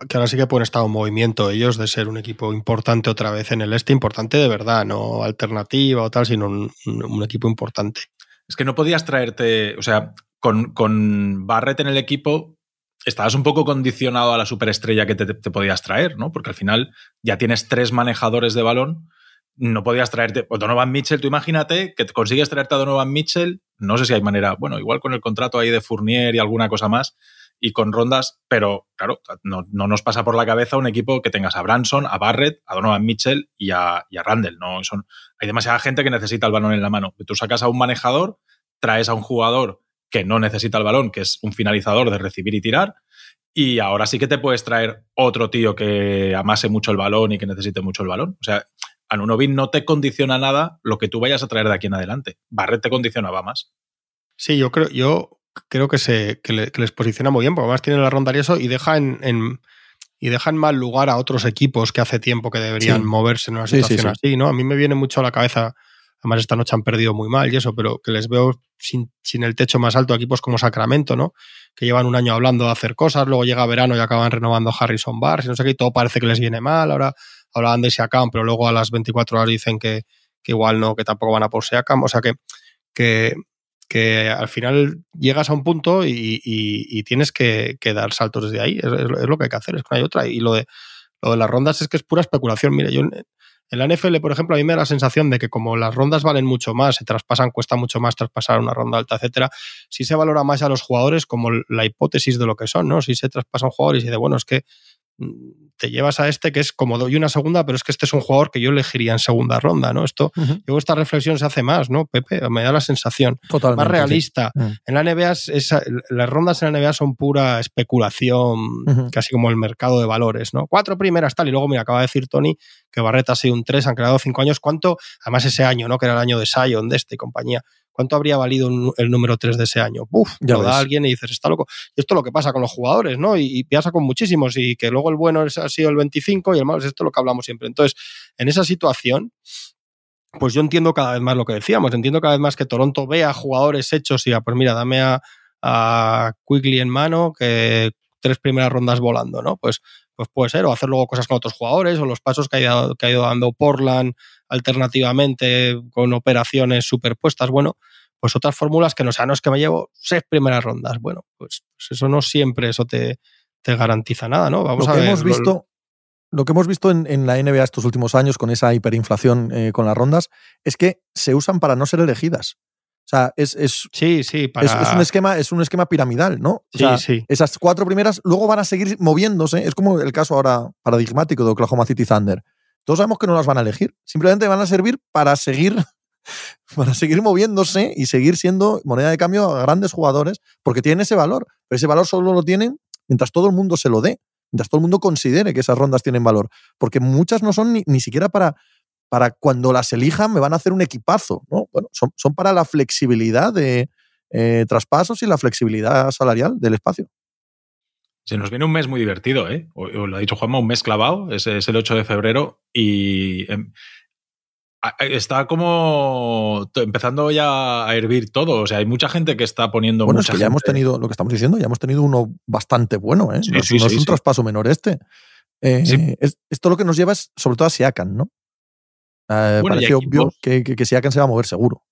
que ahora sí que pueden estar en movimiento ellos de ser un equipo importante otra vez en el este, importante de verdad, no alternativa o tal, sino un, equipo importante. Es que no podías traerte, o sea, con, con, Barrett en el equipo estabas un poco condicionado a la superestrella que te, te, podías traer, ¿no? Porque al final ya tienes tres manejadores de balón, no podías traerte o Donovan Mitchell, tú imagínate que consigues traerte a Donovan Mitchell, no sé si hay manera, bueno, igual con el contrato ahí de Fournier y alguna cosa más, y con rondas, pero claro, no, nos pasa por la cabeza un equipo que tengas a Branson, a Barrett, a Donovan Mitchell y a, Randall. ¿no? Son, hay demasiada gente que necesita el balón en la mano. Tú sacas a un manejador, traes a un jugador que no necesita el balón, que es un finalizador de recibir y tirar, y ahora sí que te puedes traer otro tío que amase mucho el balón y que necesite mucho el balón. O sea, Anunobi no te condiciona nada lo que tú vayas a traer de aquí en adelante. Barrett te condicionaba más. Sí, yo creo, yo creo que, se, les posiciona muy bien, porque además tiene la ronda y eso, y deja en, y dejan mal lugar a otros equipos que hace tiempo que deberían moverse en una situación así, ¿no? A mí me viene mucho a la cabeza, además esta noche han perdido muy mal y eso, pero que les veo sin, el techo más alto a equipos como Sacramento, ¿no? Que llevan un año hablando de hacer cosas, luego llega verano y acaban renovando Harrison Barnes y no sé qué, y todo parece que les viene mal, ahora hablaban de Siakam, pero luego a las 24 horas dicen que, igual no, que tampoco van a por Siakam, o sea que, que que al final llegas a un punto y, tienes que, dar saltos desde ahí. Es, lo que hay que hacer, es que no hay otra. Y lo de, lo de las rondas es que es pura especulación. Mira, yo en la NFL, por ejemplo, a mí me da la sensación de que como las rondas valen mucho más, se traspasan, cuesta mucho más traspasar una ronda alta, etcétera, si se valora más a los jugadores como la hipótesis de lo que son, ¿no? Si se traspasan jugadores y de, bueno, es que mm, te llevas a este que es como doy una segunda, pero es que este es un jugador que yo elegiría en segunda ronda, ¿no? Esto, yo esta reflexión se hace más, ¿no, Pepe? Me da la sensación. Totalmente, más realista. Mm. En la NBA, las rondas en la NBA son pura especulación, casi como el mercado de valores, ¿no? Cuatro primeras tal, y luego, mira, acaba de decir Tony que Barreta ha sido un tres, han creado cinco años. ¿Cuánto? Además, ese año, ¿no? Que era el año de Sion, de este compañía. ¿Cuánto habría valido el número 3 de ese año? Uf, ya lo da alguien y dices, está loco. Y esto es lo que pasa con los jugadores, ¿no? Y, pasa con muchísimos, y que luego el bueno ha sido el 25 y el malo es esto lo que hablamos siempre. Entonces, en esa situación, pues yo entiendo cada vez más lo que decíamos, entiendo cada vez más que Toronto vea jugadores hechos y, a, pues mira, dame a, a Quigley en mano, que tres primeras rondas volando, ¿no? Pues, pues puede ser, o hacer luego cosas con otros jugadores, o los pasos que ha ido, que ha ido dando Portland alternativamente con operaciones superpuestas. Bueno, pues otras fórmulas que no sean, no es que me llevo seis primeras rondas. Bueno, pues, pues eso no siempre eso te, te, garantiza nada, ¿no? Vamos lo a que Hemos visto, lo que hemos visto en, la NBA estos últimos años con esa hiperinflación eh, con las rondas es que se usan para no ser elegidas. O sea, es, es, sí, sí, es, un esquema, es un esquema piramidal, ¿no? sí, sí. Esas cuatro primeras luego van a seguir moviéndose. Es como el caso ahora paradigmático de Oklahoma City Thunder. Todos sabemos que no las van a elegir. Simplemente van a servir para seguir, para seguir moviéndose y seguir siendo moneda de cambio a grandes jugadores porque tienen ese valor. Pero ese valor solo lo tienen mientras todo el mundo se lo dé, mientras todo el mundo considere que esas rondas tienen valor. Porque muchas no son ni, siquiera para, para cuando las elijan me van a hacer un equipazo. ¿no? Bueno, son, son para la flexibilidad de eh, traspasos y la flexibilidad salarial del espacio. Se nos viene un mes muy divertido, ¿eh? lo ha dicho Juanma, un mes clavado, es, es el 8 de febrero y em, está como empezando ya a hervir todo. O sea, hay mucha gente que está poniendo. Bueno, es que ya hemos tenido, lo que estamos diciendo, ya hemos tenido uno bastante bueno, ¿eh? no, es un traspaso menor este. Eh, esto lo que nos lleva es sobre todo a Siakan, ¿no? Eh, parece obvio que, que, que Siakan se va a mover seguro.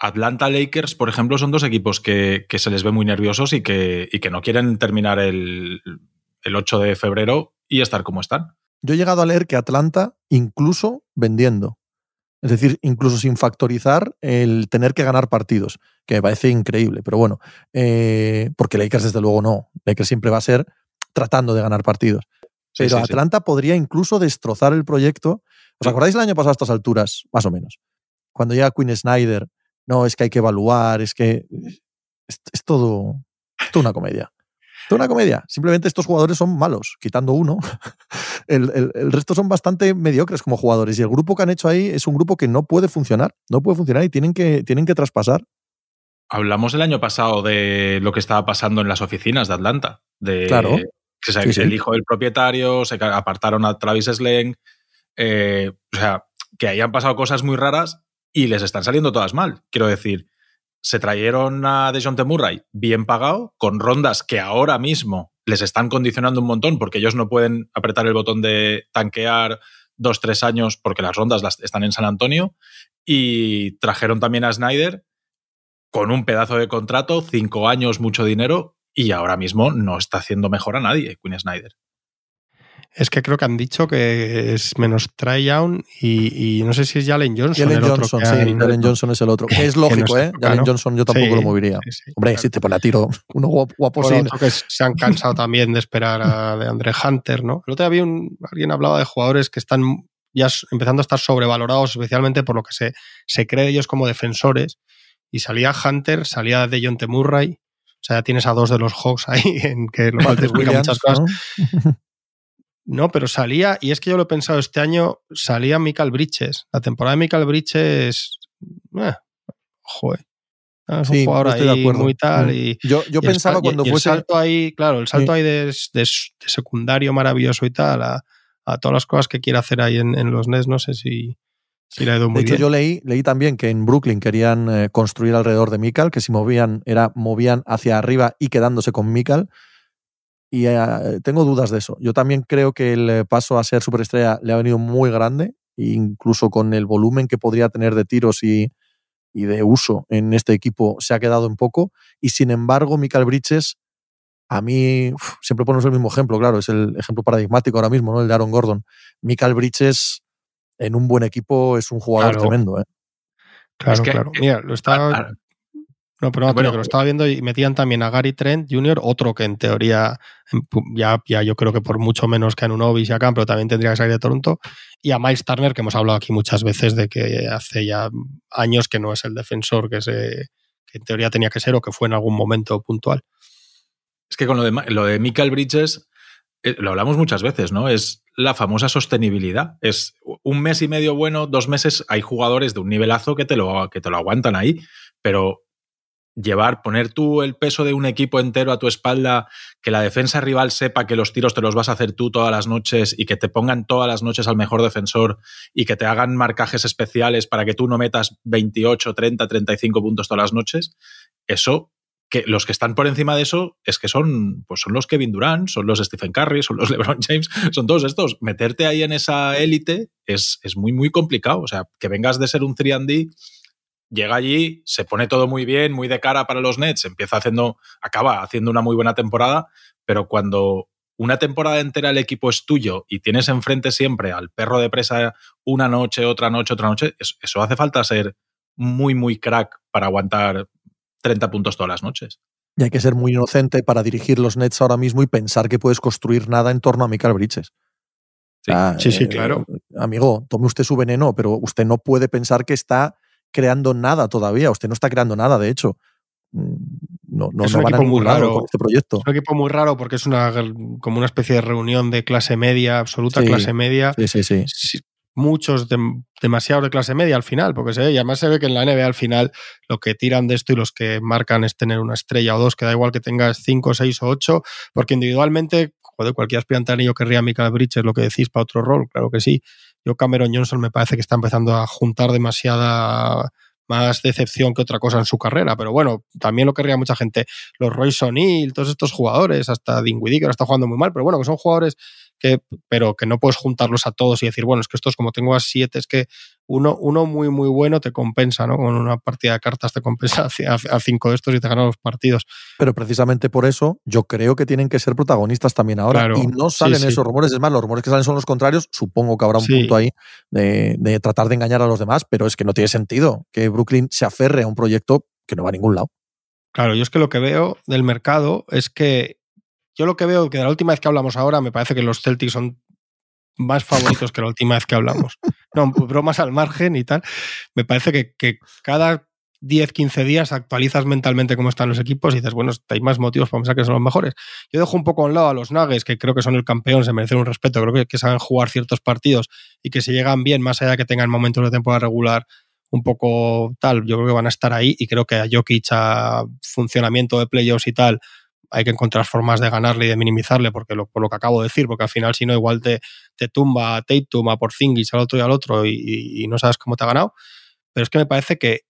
Atlanta Lakers, por ejemplo, son dos equipos que, se les ve muy nerviosos y que, que no quieren terminar el, 8 de febrero y estar como están. Yo he llegado a leer que Atlanta, incluso vendiendo, es decir, incluso sin factorizar el tener que ganar partidos, que me parece increíble, pero bueno, eh, porque Lakers desde luego no, Lakers siempre va a ser tratando de ganar partidos. Pero Atlanta podría incluso destrozar el proyecto. ¿Os acordáis el año pasado a estas alturas? Más o menos cuando llega Queen Snyder, no, es que hay que evaluar, es que es, es todo, es toda una comedia. Toda una comedia. Simplemente estos jugadores son malos, quitando uno. El, el- el resto son bastante mediocres como jugadores. Y el grupo que han hecho ahí es un grupo que no puede funcionar. No puede funcionar y tienen que, tienen que traspasar. Hablamos el año pasado de lo que estaba pasando en las oficinas de Atlanta. De, Claro. Que se- Sí, sí. el hijo del propietario, se apartaron a Travis Slang. Eh, o sea, que ahí han pasado cosas muy raras y les están saliendo todas mal. Quiero decir, se trajeron a DeJounte Murray bien pagado, con rondas que ahora mismo les están condicionando un montón porque ellos no pueden apretar el botón de tanquear dos, tres años porque las rondas las están en San Antonio. Y trajeron también a Snyder con un pedazo de contrato, cinco años, mucho dinero, y ahora mismo no está haciendo mejor a nadie, Queen Snyder. Es que creo que han dicho que es menos Tryown y, y no sé si es Jalen Johnson. Jalen el otro Johnson, que sí, han- Jalen Johnson es el otro. Que es lógico, ¿eh? toca, Jalen ¿no? Johnson yo tampoco Sí, lo movería. sí, sí, Hombre, claro. si te pone a tiro uno guapo, que se han cansado también de esperar a de Andre Hunter, ¿no? El otro día había un, alguien hablaba de jugadores que están ya empezando a estar sobrevalorados, especialmente por lo que se, se cree de ellos como defensores. Y salía Hunter, salía de John Murray. O sea, ya tienes a dos de los Hawks ahí, en que lo cual te explica muchas cosas. ¿no? No, pero salía, y es que yo lo he pensado este año, salía Michael Bridges. La temporada de Michael Bridges. Eh, joder. Es un Sí, jugador estoy de ahí acuerdo. muy tal. Mm. Y, Yo, yo y pensaba cuando y el fuese. salto ahí, claro, el salto Sí. ahí de, de- de secundario maravilloso y tal, a, a todas las cosas que quiere hacer ahí en, en los Nets, no sé si, si le ha ido muy De hecho, bien. yo leí, leí también que en Brooklyn querían eh, construir alrededor de Mikal, que si movían, era movían hacia arriba y quedándose con Mikal. Y eh, tengo dudas de eso. Yo también creo que el paso a ser superestrella le ha venido muy grande, incluso con el volumen que podría tener de tiros y, y de uso en este equipo se ha quedado en poco. Y sin embargo, Mikal Bridges, a mí uf, siempre ponemos el mismo ejemplo, claro, es el ejemplo paradigmático ahora mismo, ¿no? El de Aaron Gordon. Mikal Bridges en un buen equipo es un jugador Claro. tremendo, ¿eh? Claro, Es que- claro. Mira, lo estaba. No, pero no, Bueno, que lo estaba viendo y metían también a Gary Trent Jr., otro que en teoría, ya, ya yo creo que por mucho menos que a Nunovis y a Cam, pero también tendría que salir de Toronto, y a Miles Turner, que hemos hablado aquí muchas veces de que hace ya años que no es el defensor que, se, que en teoría tenía que ser o que fue en algún momento puntual. Es que con lo de, lo de Michael Bridges, eh, lo hablamos muchas veces, ¿no? Es la famosa sostenibilidad. Es un mes y medio bueno, dos meses, hay jugadores de un nivelazo que te lo, que te lo aguantan ahí, pero llevar, poner tú el peso de un equipo entero a tu espalda, que la defensa rival sepa que los tiros te los vas a hacer tú todas las noches y que te pongan todas las noches al mejor defensor y que te hagan marcajes especiales para que tú no metas 28, 30, 35 puntos todas las noches, eso que los que están por encima de eso es que son, pues son los Kevin Durant, son los Stephen Curry, son los LeBron James, son todos estos. Meterte ahí en esa élite es, es muy, muy complicado. O sea, que vengas de ser un 3D, llega allí, se pone todo muy bien, muy de cara para los Nets, empieza haciendo, acaba haciendo una muy buena temporada, pero cuando una temporada entera el equipo es tuyo y tienes enfrente siempre al perro de presa una noche, otra noche, otra noche, eso, eso hace falta ser muy, muy crack para aguantar 30 puntos todas las noches. Y hay que ser muy inocente para dirigir los Nets ahora mismo y pensar que puedes construir nada en torno a Michael Bridges. Sí. Ah, Sí, sí, eh, claro. Amigo, tome usted su veneno, pero usted no puede pensar que está creando nada todavía. Usted no está creando nada, de hecho. Mm, No, no, Es no un a equipo muy raro. con este proyecto. Es un equipo muy raro porque es una como una especie de reunión de clase media, absoluta Sí. clase media. Sí, sí, sí. muchos dem- demasiados de clase media al final, porque se ve, y además se ve que en la NBA al final lo que tiran de esto y los que marcan es tener una estrella o dos, que da igual que tengas cinco, seis o ocho, porque individualmente, joder, cualquier aspirante anillo querría a Michael Bridges, lo que decís, para otro rol, claro que sí. Yo Cameron Johnson me parece que está empezando a juntar demasiada más decepción que otra cosa en su carrera, pero bueno, también lo querría mucha gente. Los Royce O'Neill, todos estos jugadores, hasta Dinwiddie, que ahora está jugando muy mal, pero bueno, que son jugadores que, pero que no puedes juntarlos a todos y decir, bueno, es que estos como tengo a siete, es que uno, uno muy, muy bueno te compensa, ¿no? Con una partida de cartas te compensa a, cinco de estos y te ganan los partidos. Pero precisamente por eso yo creo que tienen que ser protagonistas también ahora. Claro. Y no salen sí. esos rumores. Es más, los rumores que salen son los contrarios. Supongo que habrá un Sí. punto ahí de, de tratar de engañar a los demás, pero es que no tiene sentido que Brooklyn se aferre a un proyecto que no va a ningún lado. Claro, yo es que lo que veo del mercado es que yo lo que veo que de la última vez que hablamos ahora me parece que los Celtics son más favoritos que la última vez que hablamos. no, bromas al margen y tal. Me parece que, cada 10, 15 días actualizas mentalmente cómo están los equipos y dices, bueno, hay más motivos para pensar que son los mejores. Yo dejo un poco a un lado a los Nuggets, que creo que son el campeón, se merecen un respeto, creo que, que saben jugar ciertos partidos y que se llegan bien, más allá de que tengan momentos de temporada regular un poco tal, yo creo que van a estar ahí y creo que a Jokic, a funcionamiento de playoffs y tal, hay que encontrar formas de ganarle y de minimizarle, porque lo, por lo que acabo de decir, porque al final si no igual te, te tumba a Tatum, a Porzingis, al otro y al otro y, y no sabes cómo te ha ganado. Pero es que me parece que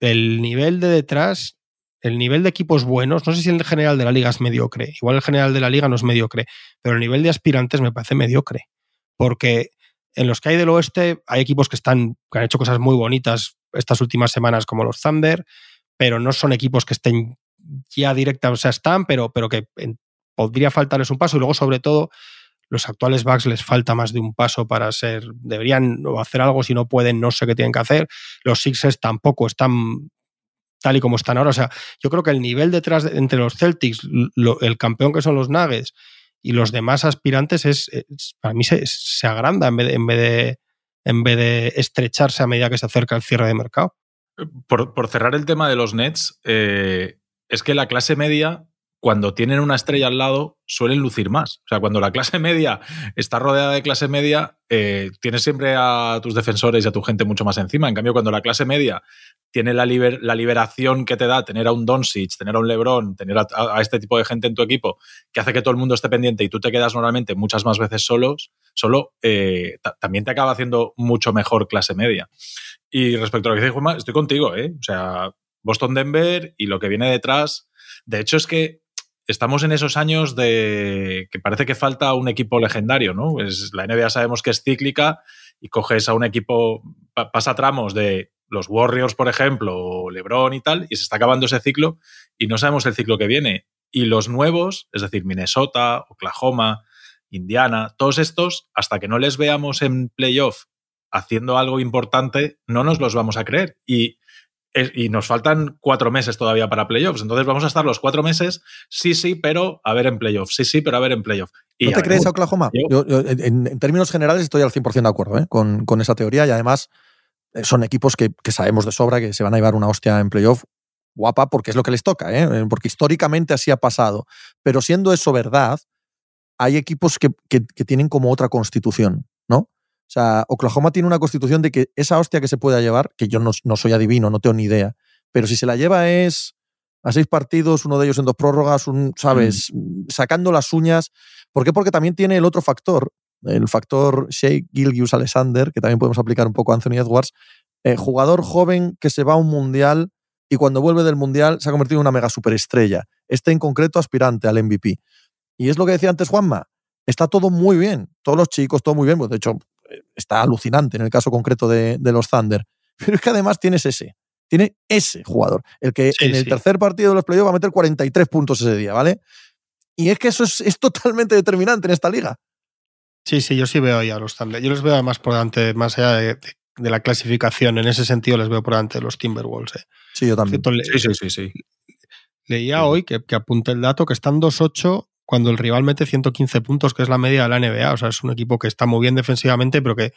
el nivel de detrás, el nivel de equipos buenos, no sé si el general de la liga es mediocre, igual el general de la liga no es mediocre, pero el nivel de aspirantes me parece mediocre, porque en los que hay del oeste hay equipos que están que han hecho cosas muy bonitas estas últimas semanas como los Thunder, pero no son equipos que estén ya directa, o sea, están, pero, pero que podría faltarles un paso y luego sobre todo los actuales Bucks les falta más de un paso para ser, deberían hacer algo, si no pueden, no sé qué tienen que hacer. Los Sixers tampoco están tal y como están ahora. O sea, yo creo que el nivel detrás entre los Celtics, el campeón que son los Nuggets y los demás aspirantes es, para mí se, agranda en vez, de, en, vez de, en vez de estrecharse a medida que se acerca el cierre de mercado. Por, por cerrar el tema de los Nets, eh, es que la clase media cuando tienen una estrella al lado, suelen lucir más. O sea, cuando la clase media está rodeada de clase media, eh, tienes siempre a tus defensores y a tu gente mucho más encima. En cambio, cuando la clase media tiene la, liberación que te da tener a un Doncic, tener a un LeBron, tener a, este tipo de gente en tu equipo, que hace que todo el mundo esté pendiente y tú te quedas normalmente muchas más veces solos, solo, eh, también te acaba haciendo mucho mejor clase media. Y respecto a lo que dice Juanma, estoy contigo, ¿eh? O sea, Boston-Denver y lo que viene detrás. De hecho, es que estamos en esos años de que parece que falta un equipo legendario, ¿no? Es, la NBA sabemos que es cíclica y coges a un equipo, pasa tramos de los Warriors, por ejemplo, o LeBron y tal, y se está acabando ese ciclo y no sabemos el ciclo que viene. Y los nuevos, es decir, Minnesota, Oklahoma, Indiana, todos estos, hasta que no les veamos en playoff haciendo algo importante, no nos los vamos a creer. Y y nos faltan cuatro meses todavía para playoffs. Entonces vamos a estar los cuatro meses, sí, sí, pero a ver en playoffs. Sí, sí, pero a ver en playoffs. ¿No te crees a Oklahoma? Yo, en, términos generales estoy al 100% de acuerdo ¿eh? con, con, esa teoría y además eh, son equipos que, que, sabemos de sobra que se van a llevar una hostia en playoff guapa porque es lo que les toca, ¿eh? porque históricamente así ha pasado. Pero siendo eso verdad, hay equipos que, que, que tienen como otra constitución, ¿no? O sea, Oklahoma tiene una constitución de que esa hostia que se pueda llevar, que yo no, soy adivino, no tengo ni idea, pero si se la lleva es a seis partidos, uno de ellos en dos prórrogas, un, ¿sabes? Mm. Sacando las uñas. ¿Por qué? Porque también tiene el otro factor, el factor Shea Gilgius Alexander, que también podemos aplicar un poco a Anthony Edwards, eh, jugador joven que se va a un mundial y cuando vuelve del mundial se ha convertido en una mega superestrella. Este en concreto aspirante al MVP. Y es lo que decía antes Juanma, está todo muy bien, todos los chicos, todo muy bien. Pues de hecho, está alucinante en el caso concreto de, los Thunder. Pero es que además tienes ese. Tiene ese jugador, el que en el tercer partido de los playoffs va a meter 43 puntos ese día, ¿vale? Y es que eso es, totalmente determinante en esta liga. Sí, sí, yo sí veo ahí a los Thunder. Yo los veo además por delante, más allá de, la clasificación, en ese sentido les veo por delante de los Timberwolves. ¿eh? Sí, yo también. sí, sí, sí, sí. Leía hoy que, que apunte el dato que están 2-8 cuando el rival mete 115 puntos, que es la media de la NBA. O sea, es un equipo que está muy bien defensivamente, pero que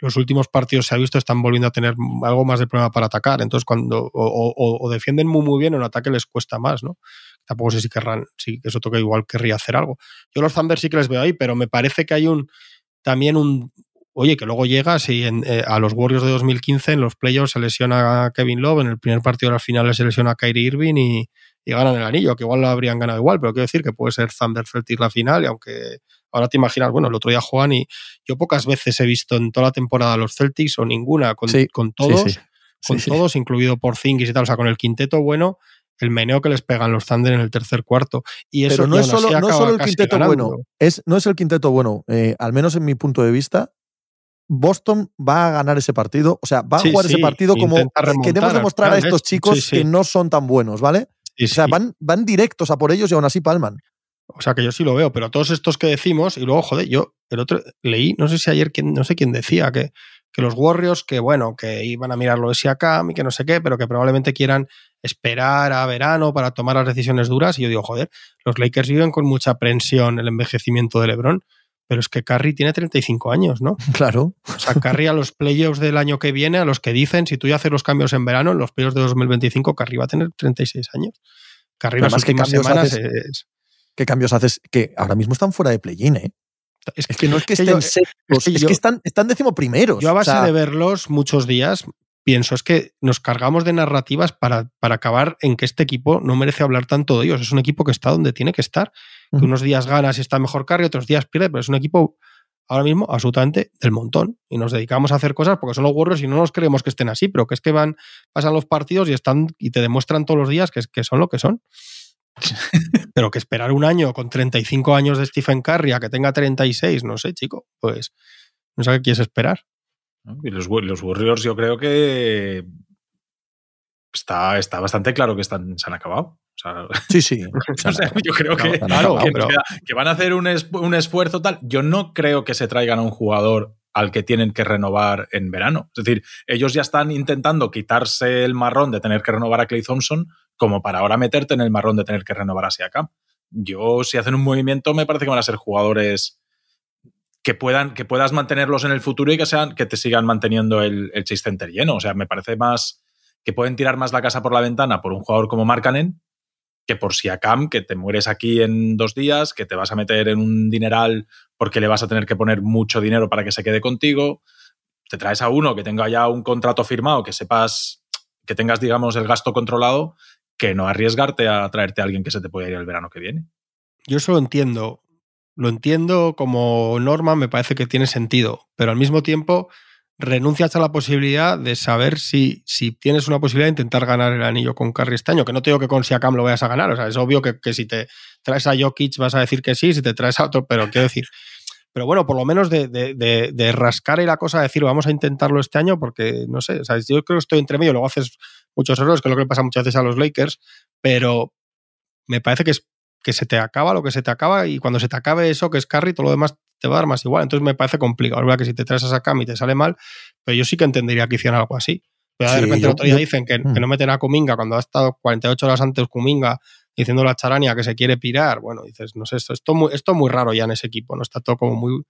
los últimos partidos se ha visto están volviendo a tener algo más de problema para atacar. Entonces, cuando o, defienden muy, muy bien, en ataque les cuesta más, ¿no? Tampoco sé si querrán, si eso toca igual querría hacer algo. Yo los Thunder sí que les veo ahí, pero me parece que hay un también un, oye, que luego llegas y eh, a los Warriors de 2015 en los playoffs se lesiona a Kevin Love, en el primer partido de las finales se lesiona a Kyrie Irving y, y ganan el anillo, que igual lo habrían ganado igual, pero quiero decir que puede ser Thunder Celtics la final, y aunque ahora te imaginas, bueno, el otro día Juan y yo pocas veces he visto en toda la temporada los Celtics o ninguna, con, con todos, con todos, incluido por Zingis y tal, o sea, con el quinteto bueno, el meneo que les pegan los Thunder en el tercer cuarto. Y eso no es solo, no el quinteto bueno, es, no es el quinteto bueno, eh, al menos en mi punto de vista, Boston va a ganar ese partido, o sea, va a jugar ese partido como queremos demostrar a estos chicos que no son tan buenos, ¿vale? O sea, van, van directos a por ellos y aún así palman. O sea, que yo sí lo veo, pero todos estos que decimos, y luego, joder, yo el otro leí, no sé si ayer, quién, no sé quién decía, que, que los Warriors, que bueno, que iban a mirarlo de Siakam y que no sé qué, pero que probablemente quieran esperar a verano para tomar las decisiones duras. Y yo digo, joder, los Lakers viven con mucha aprensión el envejecimiento de LeBron, Pero es que Curry tiene 35 años, ¿no? Claro. O sea, Curry a los playoffs del año que viene, a los que dicen, si tú ya haces los cambios en verano, en los playoffs de 2025, Curry va a tener 36 años. Curry las últimas semanas es... ¿Qué cambios haces? Que ahora mismo están fuera de play-in, ¿eh? Es que, no es que estén secos, es que, están, están decimoprimeros. Yo a base de verlos muchos días pienso es que nos cargamos de narrativas para, para, acabar en que este equipo no merece hablar tanto de ellos. Es un equipo que está donde tiene que estar. Que unos días ganas y está mejor carga, otros días pierde, pero es un equipo ahora mismo absolutamente del montón. Y nos dedicamos a hacer cosas porque son los Warriors y no nos creemos que estén así, pero que es que van, pasan los partidos y están y te demuestran todos los días que, que son lo que son. pero que esperar un año con 35 años de Stephen Curry a que tenga 36, no sé, chico, pues no sé qué quieres esperar. Y los, los, Warriors yo creo que está, está bastante claro que están, se han acabado. Sí, sí. yo creo que, que, van a hacer un, un, esfuerzo tal. Yo no creo que se traigan a un jugador al que tienen que renovar en verano. Es decir, ellos ya están intentando quitarse el marrón de tener que renovar a Clay Thompson como para ahora meterte en el marrón de tener que renovar a Siakam. Yo, si hacen un movimiento, me parece que van a ser jugadores que puedan, que puedas mantenerlos en el futuro y que sean, que te sigan manteniendo el, el Chase Center lleno. O sea, me parece más que pueden tirar más la casa por la ventana por un jugador como Markanen que por si a Cam, que te mueres aquí en dos días, que te vas a meter en un dineral porque le vas a tener que poner mucho dinero para que se quede contigo. Te traes a uno que tenga ya un contrato firmado, que sepas, que tengas, digamos, el gasto controlado, que no arriesgarte a traerte a alguien que se te puede ir el verano que viene. Yo eso lo entiendo lo entiendo como norma, me parece que tiene sentido, pero al mismo tiempo renuncias a la posibilidad de saber si, si tienes una posibilidad de intentar ganar el anillo con Carry este año, que no te digo que con Siakam lo vayas a ganar, o sea, es obvio que, si te traes a Jokic vas a decir que sí, si te traes a otro, pero quiero decir, pero bueno, por lo menos de, de, rascar y la cosa, decir vamos a intentarlo este año, porque no sé, yo creo que estoy entre medio, luego haces muchos errores, que es lo que le pasa muchas veces a los Lakers, pero me parece que es que se te acaba lo que se te acaba y cuando se te acabe eso, que es carry, todo lo demás te va a dar más igual. Entonces me parece complicado. Es verdad que si te traes a Sakam y te sale mal, pero yo sí que entendería que hicieran algo así. Pero de repente el otro día dicen que, mm. que, no meten a Kuminga cuando ha estado 48 horas antes Kuminga diciendo la charania que se quiere pirar. Bueno, dices, no sé, esto, esto, muy, esto muy raro ya en ese equipo, no está todo como muy,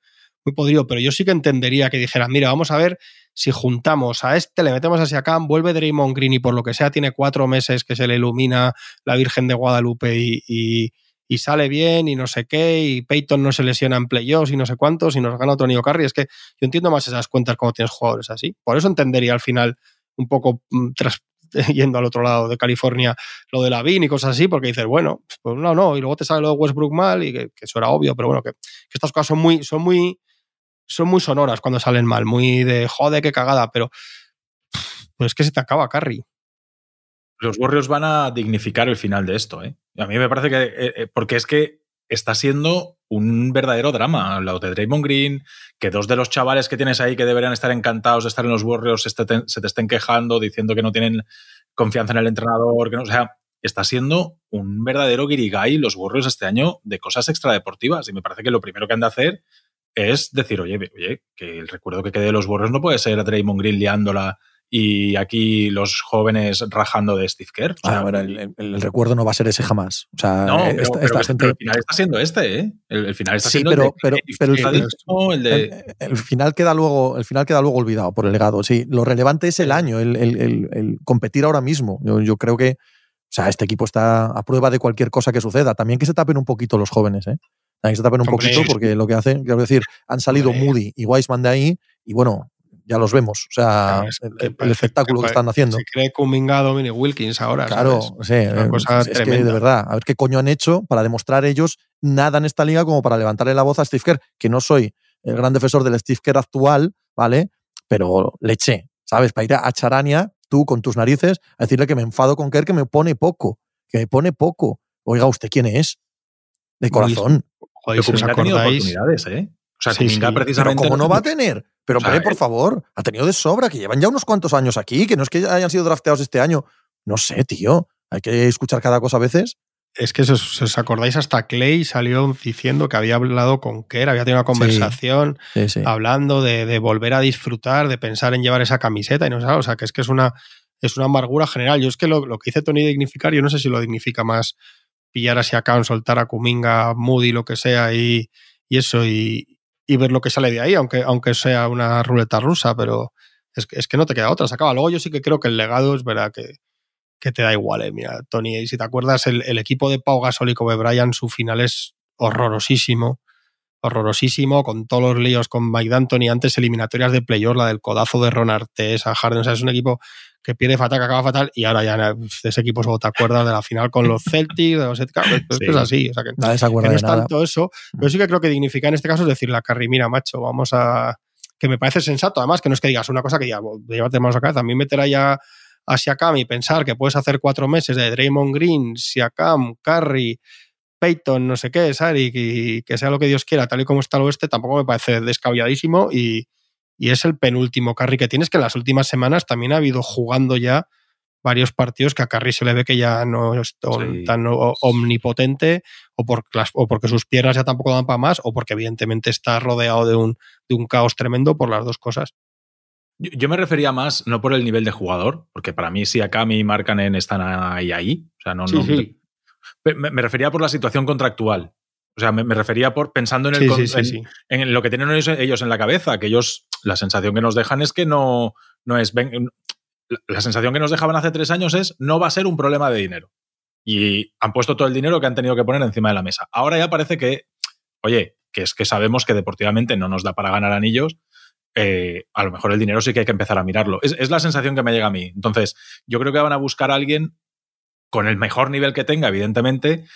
muy podrido, pero yo sí que entendería que dijeran, mira, vamos a ver si juntamos a este, le metemos a Siakam, vuelve Draymond Green y por lo que sea tiene cuatro meses que se le ilumina la Virgen de Guadalupe y y sale bien y no sé qué, y Peyton no se lesiona en playoffs y no sé cuántos, y nos gana Antonio Carry. Es que yo entiendo más esas cuentas cuando tienes jugadores así. Por eso entendería al final un poco mm, tras, yendo al otro lado de California lo de la VIN y cosas así, porque dices, bueno, pues no, no, y luego te sale lo de Westbrook mal, y que, eso era obvio, pero bueno, que, estas cosas son muy, son muy, son muy sonoras cuando salen mal, muy de jode, qué cagada, pero pues es que se te acaba Carry los Warriors van a dignificar el final de esto. ¿eh? A mí me parece que. Eh, eh, porque es que está siendo un verdadero drama. Lo de Draymond Green, que dos de los chavales que tienes ahí que deberían estar encantados de estar en los Warriors se te, se te estén quejando, diciendo que no tienen confianza en el entrenador. Que no, o sea, está siendo un verdadero guirigay los Warriors este año de cosas extradeportivas. Y me parece que lo primero que han de hacer es decir, oye, oye, que el recuerdo que quede de los Warriors no puede ser Draymond Green liándola y aquí los jóvenes rajando de Steve Kerr. Ah, el, recuerdo no va a ser ese jamás. O sea, no, pero, el final está siendo este, ¿eh? El, final está siendo pero, pero, pero el, final queda luego, el final queda luego olvidado por el legado. Sí, lo relevante es el año, el, competir ahora mismo. Yo, yo, creo que, o sea, este equipo está a prueba de cualquier cosa que suceda. También que se tapen un poquito los jóvenes, ¿eh? Que se tapen un poquito porque lo que hacen, quiero decir, han salido Moody y Weisman de ahí y bueno, ya los vemos. O sea, el, espectáculo que, están haciendo. Se cree Kuminga, Dominic Wilkins ahora. Claro, sí. Eh, es, que de verdad, a ver qué coño han hecho para demostrar ellos nada en esta liga como para levantarle la voz a Steve Kerr, que no soy el gran defensor del Steve Kerr actual, ¿vale? Pero le eché, ¿sabes? Para ir a Charania, tú con tus narices, a decirle que me enfado con Kerr, que me pone poco, que me pone poco. Oiga, ¿usted quién es? De corazón. Joder, si os acordáis. ¿eh? O sea, precisamente. Pero ¿cómo no va a tener? Pero, hombre, por favor, ha tenido de sobra, que llevan ya unos cuantos años aquí, que no es que hayan sido drafteados este año. No sé, tío. Hay que escuchar cada cosa a veces. Es que si os, acordáis, hasta Clay salió diciendo que había hablado con Kerr, había tenido una conversación hablando de, volver a disfrutar, de pensar en llevar esa camiseta y no o sea, que es que es una, es una amargura general. Yo es que lo, que dice Tony dignificar, yo no sé si lo dignifica más pillar así acá, soltar a Kuminga, Moody, lo que sea, y, eso, y, ver lo que sale de ahí, aunque, aunque sea una ruleta rusa, pero es que, es que no te queda otra, se acaba. Luego yo sí que creo que el legado es verdad que, que te da igual, eh. Mira, Tony, si te acuerdas, el, el, equipo de Pau Gasol y Kobe Bryant, su final es horrorosísimo, horrorosísimo, con todos los líos con Mike D'Antoni, antes eliminatorias de playoff, la del codazo de Ron Artes a Harden, o sea, es un equipo que pierde fatal, que acaba fatal, y ahora ya ese equipo solo te acuerdas de la final con los Celtics, de los pues sí. es así, o sea, que, Nadie se acuerda que no de es nada. tanto eso, pero sí que creo que dignifica en este caso es decirle a Carrie, mira, macho, vamos a... que me parece sensato, además, que no es que digas una cosa que ya, llevarte manos a cabeza, a mí meter allá a Siakam y pensar que puedes hacer cuatro meses de Draymond Green, Siakam, Curry, Peyton, no sé qué. Y, y, que sea lo que Dios quiera, tal y como está el oeste, tampoco me parece descabelladísimo y, y, es el penúltimo Curry que tienes, que en las últimas semanas también ha habido jugando ya varios partidos que a Curry se le ve que ya no es sí. tan omnipotente o, por o, porque sus piernas ya tampoco dan para más o porque evidentemente está rodeado de un, de un caos tremendo por las dos cosas. Yo me refería más, no por el nivel de jugador, porque para mí si Akami y Markanen están ahí, ahí. O sea, no, sí, no sí. Me, me, refería por la situación contractual. O sea, me, me refería por pensando en, el, sí, en, en, lo que tienen ellos, ellos, en la cabeza, que ellos, la sensación que nos dejan es que no, no es. Ven, la sensación que nos dejaban hace tres años es no va a ser un problema de dinero. Y han puesto todo el dinero que han tenido que poner encima de la mesa. Ahora ya parece que, oye, que es que sabemos que deportivamente no nos da para ganar anillos, eh, a lo mejor el dinero sí que hay que empezar a mirarlo. Es, es, la sensación que me llega a mí. Entonces, yo creo que van a buscar a alguien con el mejor nivel que tenga, evidentemente,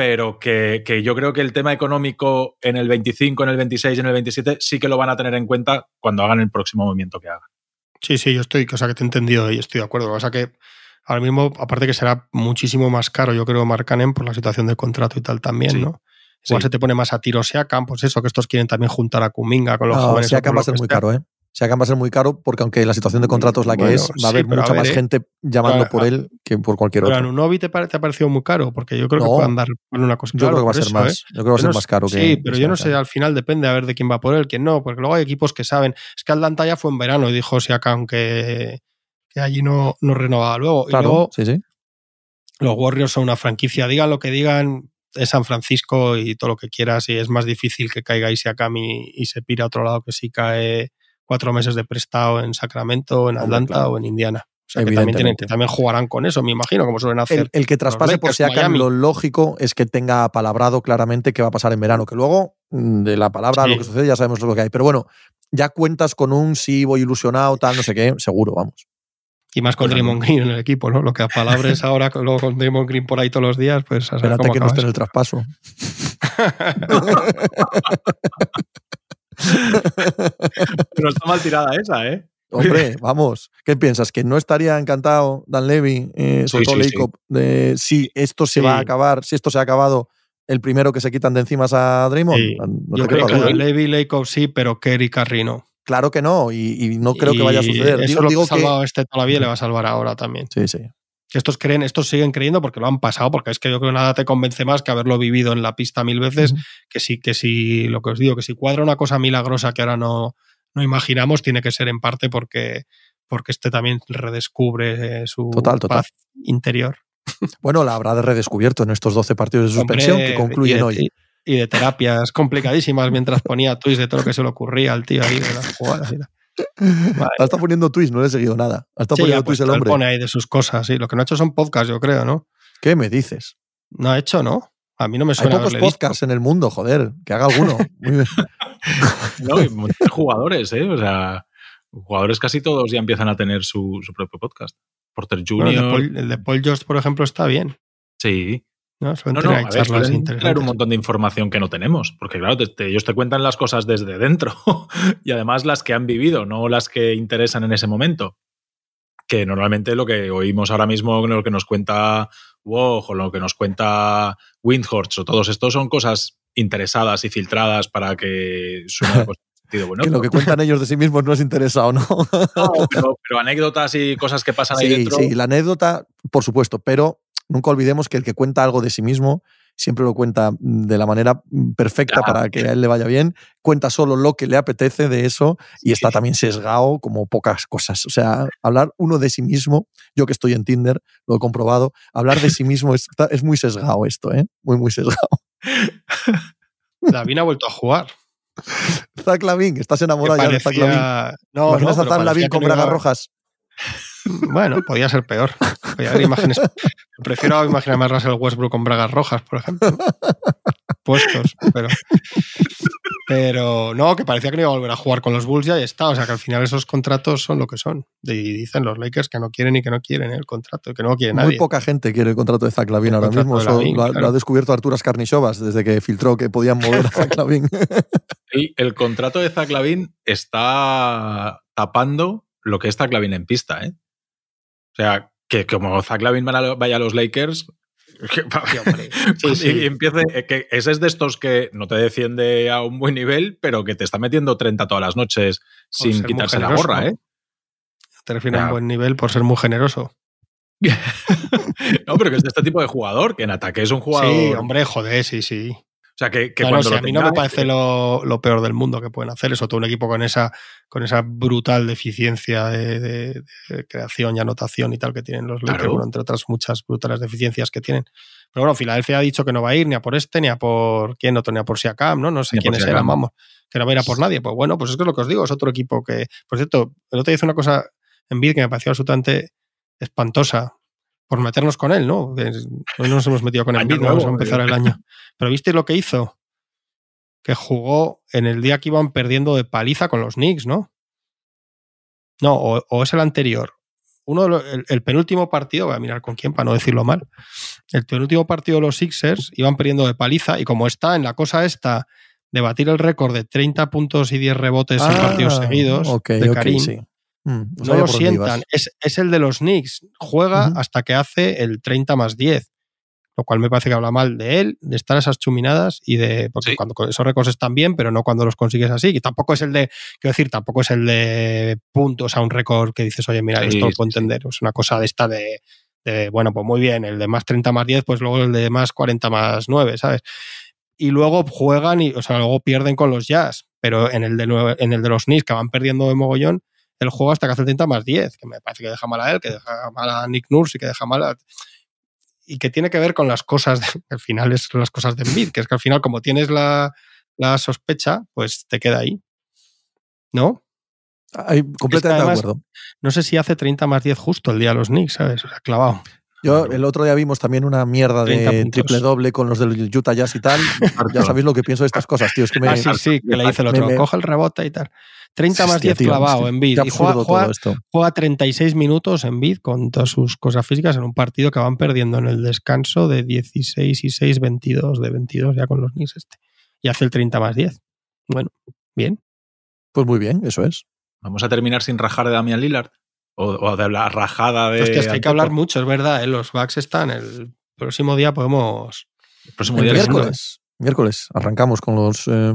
pero que, que, yo creo que el tema económico en el 25, en el 26 y en el 27 sí que lo van a tener en cuenta cuando hagan el próximo movimiento que hagan. Sí, sí, yo estoy, o sea, que te he entendido y estoy de acuerdo. O sea, que ahora mismo, aparte que será muchísimo más caro, yo creo, Marcanen por la situación del contrato y tal también, sí. ¿no? Igual sí. se te pone más a tiro Siakam, pues eso, que estos quieren también juntar a Kuminga con los no, jóvenes. Siakam va a ser muy caro, ¿eh? Siakam va a ser muy caro porque aunque la situación de contrato es la que bueno, es, va a haber sí, mucha a ver, más ¿eh? gente llamando por él que por cualquier pero otro. a Nunovi te, te, ha parecido muy caro porque yo creo no, que pueden dar una cosa. Yo claro, creo que va a ser eso, más. ¿eh? Yo creo que va a ser no, más caro sí, que. Sí, pero yo no sé, al final depende a ver de quién va por él, quién no, porque luego hay equipos que saben. Es que Atlanta ya fue en verano y dijo Siakam que, que allí no, no renovaba luego. Claro, y luego, sí, sí. Los Warriors son una franquicia, digan lo que digan, es San Francisco y todo lo que quieras, y es más difícil que caiga Isiakam y, y se pira a otro lado que si cae cuatro meses de prestado en Sacramento, en Atlanta claro. o en Indiana. O sea, que también, tienen, que también jugarán con eso, me imagino, como suelen hacer. El, el que traspase por Siakam, lo lógico es que tenga palabrado claramente qué va a pasar en verano, que luego mm, de la palabra sí. lo que sucede ya sabemos lo que hay. Pero bueno, ya cuentas con un sí, voy ilusionado, tal, no sé qué, seguro, vamos. Y más con pues Draymond Green en el equipo, ¿no? Lo que a palabras ahora, luego con Draymond Green por ahí todos los días, pues... Espérate que no esté en el traspaso. Pero está mal tirada esa, ¿eh? Hombre, vamos, ¿qué piensas? ¿Que no estaría encantado Dan Levy, eh, sobre sí, todo sí, de si esto se va a acabar, si esto se ha acabado, el primero que se quitan de encima a Draymond? No Yo creo que Dan Levy, Jacob sí, pero Kerry Carrino. Claro que no, y, y no creo y que vaya a suceder. Eso digo, lo digo que ha salvado que... este todavía le va a salvar ahora también. Sí, sí. Que estos creen, estos siguen creyendo porque lo han pasado, porque es que yo creo que nada te convence más que haberlo vivido en la pista mil veces, que sí, que sí, lo que os digo, que si cuadra una cosa milagrosa que ahora no, no imaginamos, tiene que ser en parte porque, porque este también redescubre eh, su total, total. paz interior. Bueno, la habrá de redescubierto en estos 12 partidos de suspensión Hombre, que concluyen y de, hoy. Y de terapias complicadísimas mientras ponía tweets de todo lo que se le ocurría al tío ahí de las jugadas. Vale. Ha estado poniendo tweets, no le he seguido nada. Ha estado sí, poniendo pues, tweets el hombre. pone ahí de sus cosas, sí. Lo que no ha hecho son podcasts, yo creo, ¿no? ¿Qué me dices? No ha hecho, ¿no? A mí no me suena. Hay pocos podcasts visto. en el mundo, joder. Que haga alguno. no, hay muchos jugadores, ¿eh? O sea, jugadores casi todos ya empiezan a tener su, su propio podcast. Porter Jr. Bueno, el, de Paul, el de Paul George, por ejemplo, está bien. Sí. No, no, no, a ver, suelen traer un montón de información que no tenemos, porque claro, te, te, ellos te cuentan las cosas desde dentro y además las que han vivido, no las que interesan en ese momento. Que normalmente lo que oímos ahora mismo, lo que nos cuenta Woj o lo que nos cuenta Windhorst o todos estos son cosas interesadas y filtradas para que suene bueno, que lo que cuentan ellos de sí mismos no es interesado, ¿no? no pero, pero, anécdotas y cosas que pasan sí, ahí dentro. Sí, la anécdota, por supuesto, pero nunca olvidemos que el que cuenta algo de sí mismo siempre lo cuenta de la manera perfecta claro. para que a él le vaya bien, cuenta solo lo que le apetece de eso y está también sesgado como pocas cosas. O sea, hablar uno de sí mismo, yo que estoy en Tinder, lo he comprobado, hablar de sí mismo es, es muy sesgado esto, ¿eh? Muy, muy sesgado. David ha vuelto a jugar. Zach Lavin, estás enamorado ya de Zach Lavin. parecía... No, ¿Imaginas no, a Zach que con no bragas iba- rojas? Bueno, podía ser peor. Podía haber imágenes. Prefiero imaginarme a Russell Westbrook con bragas rojas, por ejemplo. Puestos, pero. Pero no, que parecía que no iba a volver a jugar con los Bulls ya y está. O sea que al final esos contratos son lo que son. Y dicen los Lakers que no quieren y que no quieren el contrato, que no quiere Muy nadie. poca gente quiere el contrato de Zach Lavin El ahora mismo. Lavin, lo, ha, lo claro. ha descubierto Arturas Carnichovas desde que filtró que podían mover a Zach Lavin. El, el contrato de Zach Lavin está tapando lo que es Zach Lavin en pista, ¿eh? O sea, que como Zach Lavin vaya a los Lakers, que- Sí, hombre. Sí, y empiece, que ese es de estos que no te defiende a un buen nivel, pero que te está metiendo 30 todas las noches sin quitarse la gorra. ¿eh? Te refieres a un buen nivel por ser muy generoso. no, pero que es de este tipo de jugador, que en ataque es un jugador. Sí, hombre, joder, sí, sí. O sea, que, que lo a mí no me parece lo, lo peor del mundo que pueden hacer. Eso, todo un equipo con esa, con esa brutal deficiencia de, de- de creación y anotación y tal que tienen los Lakers, Claro. bueno, entre otras muchas brutales deficiencias que tienen. Pero bueno, Filadelfia ha dicho que no va a ir ni a por este, ni a por quién otro, ni a por Siakam, ¿no? No sé Ni quiénes eran, vamos, que no va a ir a por nadie. Pues bueno, pues es que es lo que os digo, es otro equipo que, por cierto, el otro día hizo una cosa en Bid que me pareció absolutamente espantosa por meternos con él, ¿no? Hoy no nos hemos metido con no vamos a empezar eh. el año. Pero ¿visteis lo que hizo? Que jugó en el día que iban perdiendo de paliza con los Knicks, ¿no? No, o, o es el anterior. Uno de los- el, el penúltimo partido, voy a mirar con quién para no decirlo mal. El penúltimo partido de los Sixers iban perdiendo de paliza y como está en la cosa esta de batir el récord de 30 puntos y 10 rebotes en partidos Ah, seguidos ok, de Karim, sí. Mm, no lo sientan. Es, es el de los Knicks. Juega hasta que hace el 30 más 10. Lo cual me parece que habla mal de él, de estar esas chuminadas y de. Porque Sí. cuando esos récords están bien, pero no cuando los consigues así. Y tampoco es el de. Quiero decir, tampoco es el de puntos a un récord que dices, oye, mira, Sí, esto lo puedo sí. entender. Es una cosa de esta de, de, Bueno, pues muy bien, el de más 30 más 10, pues luego el de más 40 más 9, ¿sabes? Y luego juegan y, o sea, luego pierden con los Jazz. Pero en el de, en el de los Knicks, que van perdiendo de mogollón, el juego hasta que hace el 30 más 10, que me parece que deja mal a él, que deja mal a Nick Nurse y que deja mal a... Y que tiene que ver con las cosas, de- al final es las cosas de Embiid, que es que al final como tienes la, la sospecha, pues te queda ahí. ¿No? Ay, completamente además- de acuerdo. No sé si hace 30 más 10 justo el día de los Knicks, ¿sabes? O sea, clavado. Yo el otro día vimos también una mierda 30 de puntos. triple doble con los del Utah Jazz y tal. ya sabéis lo que pienso de estas cosas, tío. Es que me, ah, sí, sí, que le dice el otro, me- coge el rebote y tal. 30 más Hostia, 10 tío, clavado en bid. Y juega, juega- juega 36 minutos en bid con todas sus cosas físicas en un partido que van perdiendo en el descanso de 16 y 6, 22, de 22 ya con los Knicks este. Y hace el 30 más 10. Bueno, bien. Pues muy bien, eso es. Vamos a terminar sin rajar de Damian Lillard. O, o de la rajada de. Hostia, es que hay que hablar mucho, es verdad. ¿eh? Los Bucks están. El próximo día podemos. El próximo El día les- miércoles, miércoles arrancamos con los eh,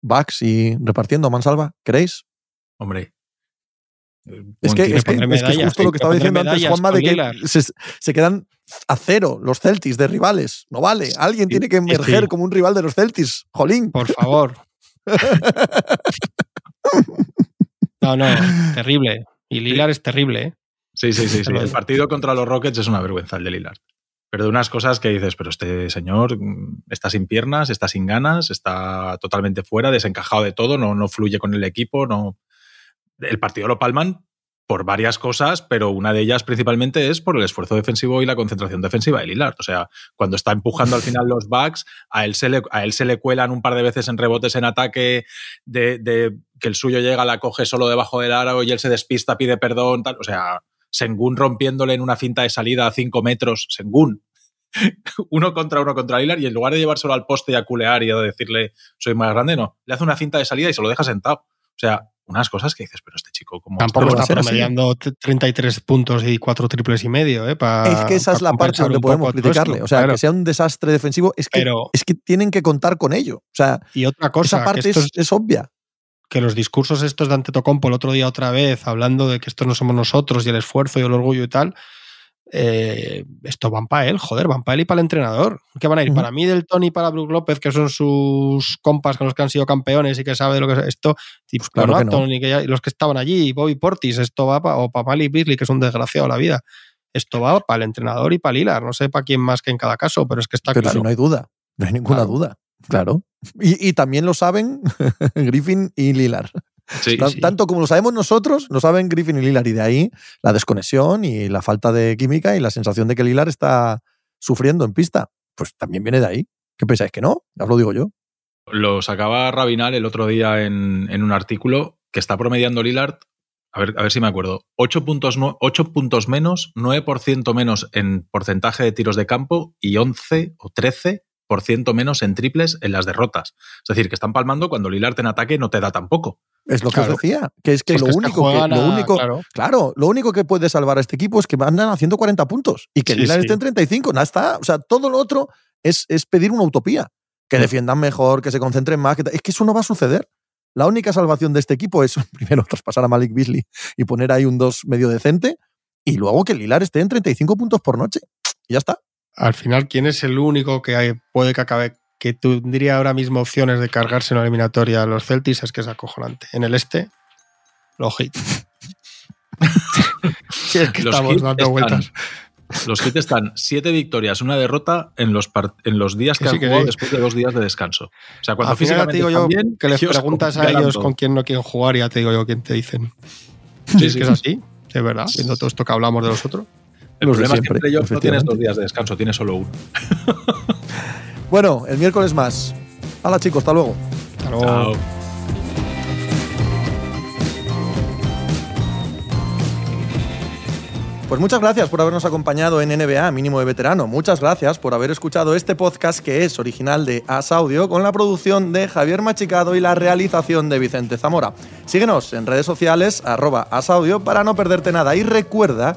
Bucks y repartiendo a mansalva. ¿Queréis? Hombre. Es que, es, que, pondré es que es medallas, justo lo que estaba diciendo antes Juanma de que se, se quedan a cero los Celtics de rivales. No vale. Alguien tiene que emerger sí. como un rival de los Celtics. Jolín. Por favor. No, no, terrible. Y Lilar es terrible, ¿eh? Sí, sí, sí. sí. El partido contra los Rockets es una vergüenza el de Lillard. Pero de unas cosas que dices, pero este señor mm, está sin piernas, está sin ganas, está totalmente fuera, desencajado de todo, no, no fluye con el equipo, no. El partido lo palman por varias cosas, pero una de ellas principalmente es por el esfuerzo defensivo y la concentración defensiva de Lillard. O sea, cuando está empujando al final los backs, a él se le, a él se le cuelan un par de veces en rebotes en ataque, de, de que el suyo llega, la coge solo debajo del aro y él se despista, pide perdón, tal. O sea, Sengun rompiéndole en una finta de salida a 5 metros, Sengun. uno contra uno contra Lillard y en lugar de llevárselo al poste y a culear y a decirle soy más grande, no. Le hace una finta de salida y se lo deja sentado. O sea, unas cosas que dices, pero este chico, como Tampoco está así. promediando t- 33 puntos y 4 triples y medio, ¿eh? Pa- es que esa es la parte donde podemos criticarle. esto, O sea, claro. que sea un desastre defensivo, es que, Pero- es que tienen que contar con ello. O sea, Y otra cosa, esa parte que, esto es, es- obvia. que los discursos estos de Antetokounmpo el otro día otra vez, hablando de que estos no somos nosotros y el esfuerzo y el orgullo y tal, eh, esto van para él, joder, van para él y para el entrenador. ¿Qué van a ir? Para Middleton y para Brook López, que son sus compas con los que han sido campeones y que sabe de lo que es esto, y Pues claro que no. Norton y, que ya- y los que estaban allí, y Bobby Portis, esto va para, o para Malik Beasley, que es un desgraciado de la vida. Esto va para el entrenador y para Lilar, no sé para quién más que en cada caso, pero es que está Pero claro. si no hay duda, no hay ninguna Claro. duda. Claro. Y, también lo saben Griffin y Lilar. Tanto como lo sabemos nosotros, lo saben Griffin y Lilar. Y de ahí la desconexión y la falta de química y la sensación de que Lilar está sufriendo en pista. Pues también viene de ahí. ¿Qué pensáis que no? Ya os lo digo yo. Lo sacaba Rabinal el otro día en, un artículo que está promediando Lillard, a ver, a ver si me acuerdo, 8 puntos, 8 puntos menos, 9% menos en porcentaje de tiros de campo y 11 o 13% menos en triples en las derrotas. Es decir, que están palmando cuando Lillard en ataque no te da tampoco. Es lo que os decía, que es que lo único que, lo único, claro. lo único que puede salvar a este equipo es que andan haciendo 40 puntos y que Lillard esté en 35, nada está, o sea, todo lo otro es, es pedir una utopía que defiendan mejor, que se concentren más. es que eso no va a suceder. La única salvación de este equipo es primero traspasar a Malik Beasley y poner ahí un 2 medio decente y luego que Lilar esté en 35 puntos por noche. Y ya está. Al final, ¿quién es el único que puede que acabe, que tendría ahora mismo opciones de cargarse en la eliminatoria a los Celtics? Es que es acojonante. En el este, los es que estamos dando vueltas. Los Heat están siete victorias, una derrota en los, en los días que, han jugado después de dos días de descanso. O sea, cuando físicamente te digo yo que les preguntas a ellos con quién no quieren jugar y ya te digo yo quién te dicen. Sí, es que es así, de verdad, viendo todo esto que hablamos de los otros. El problema es que entre ellos no tienes dos días de descanso, tienes solo uno. bueno, el miércoles más. Hola chicos, hasta luego. Hasta luego. Chao. Pues muchas gracias por habernos acompañado en NBA Mínimo de Veterano. Muchas gracias por haber escuchado este podcast que es original de As Audio con la producción de Javier Machicado y la realización de Vicente Zamora. Síguenos en redes sociales arroba asaudio para no perderte nada y recuerda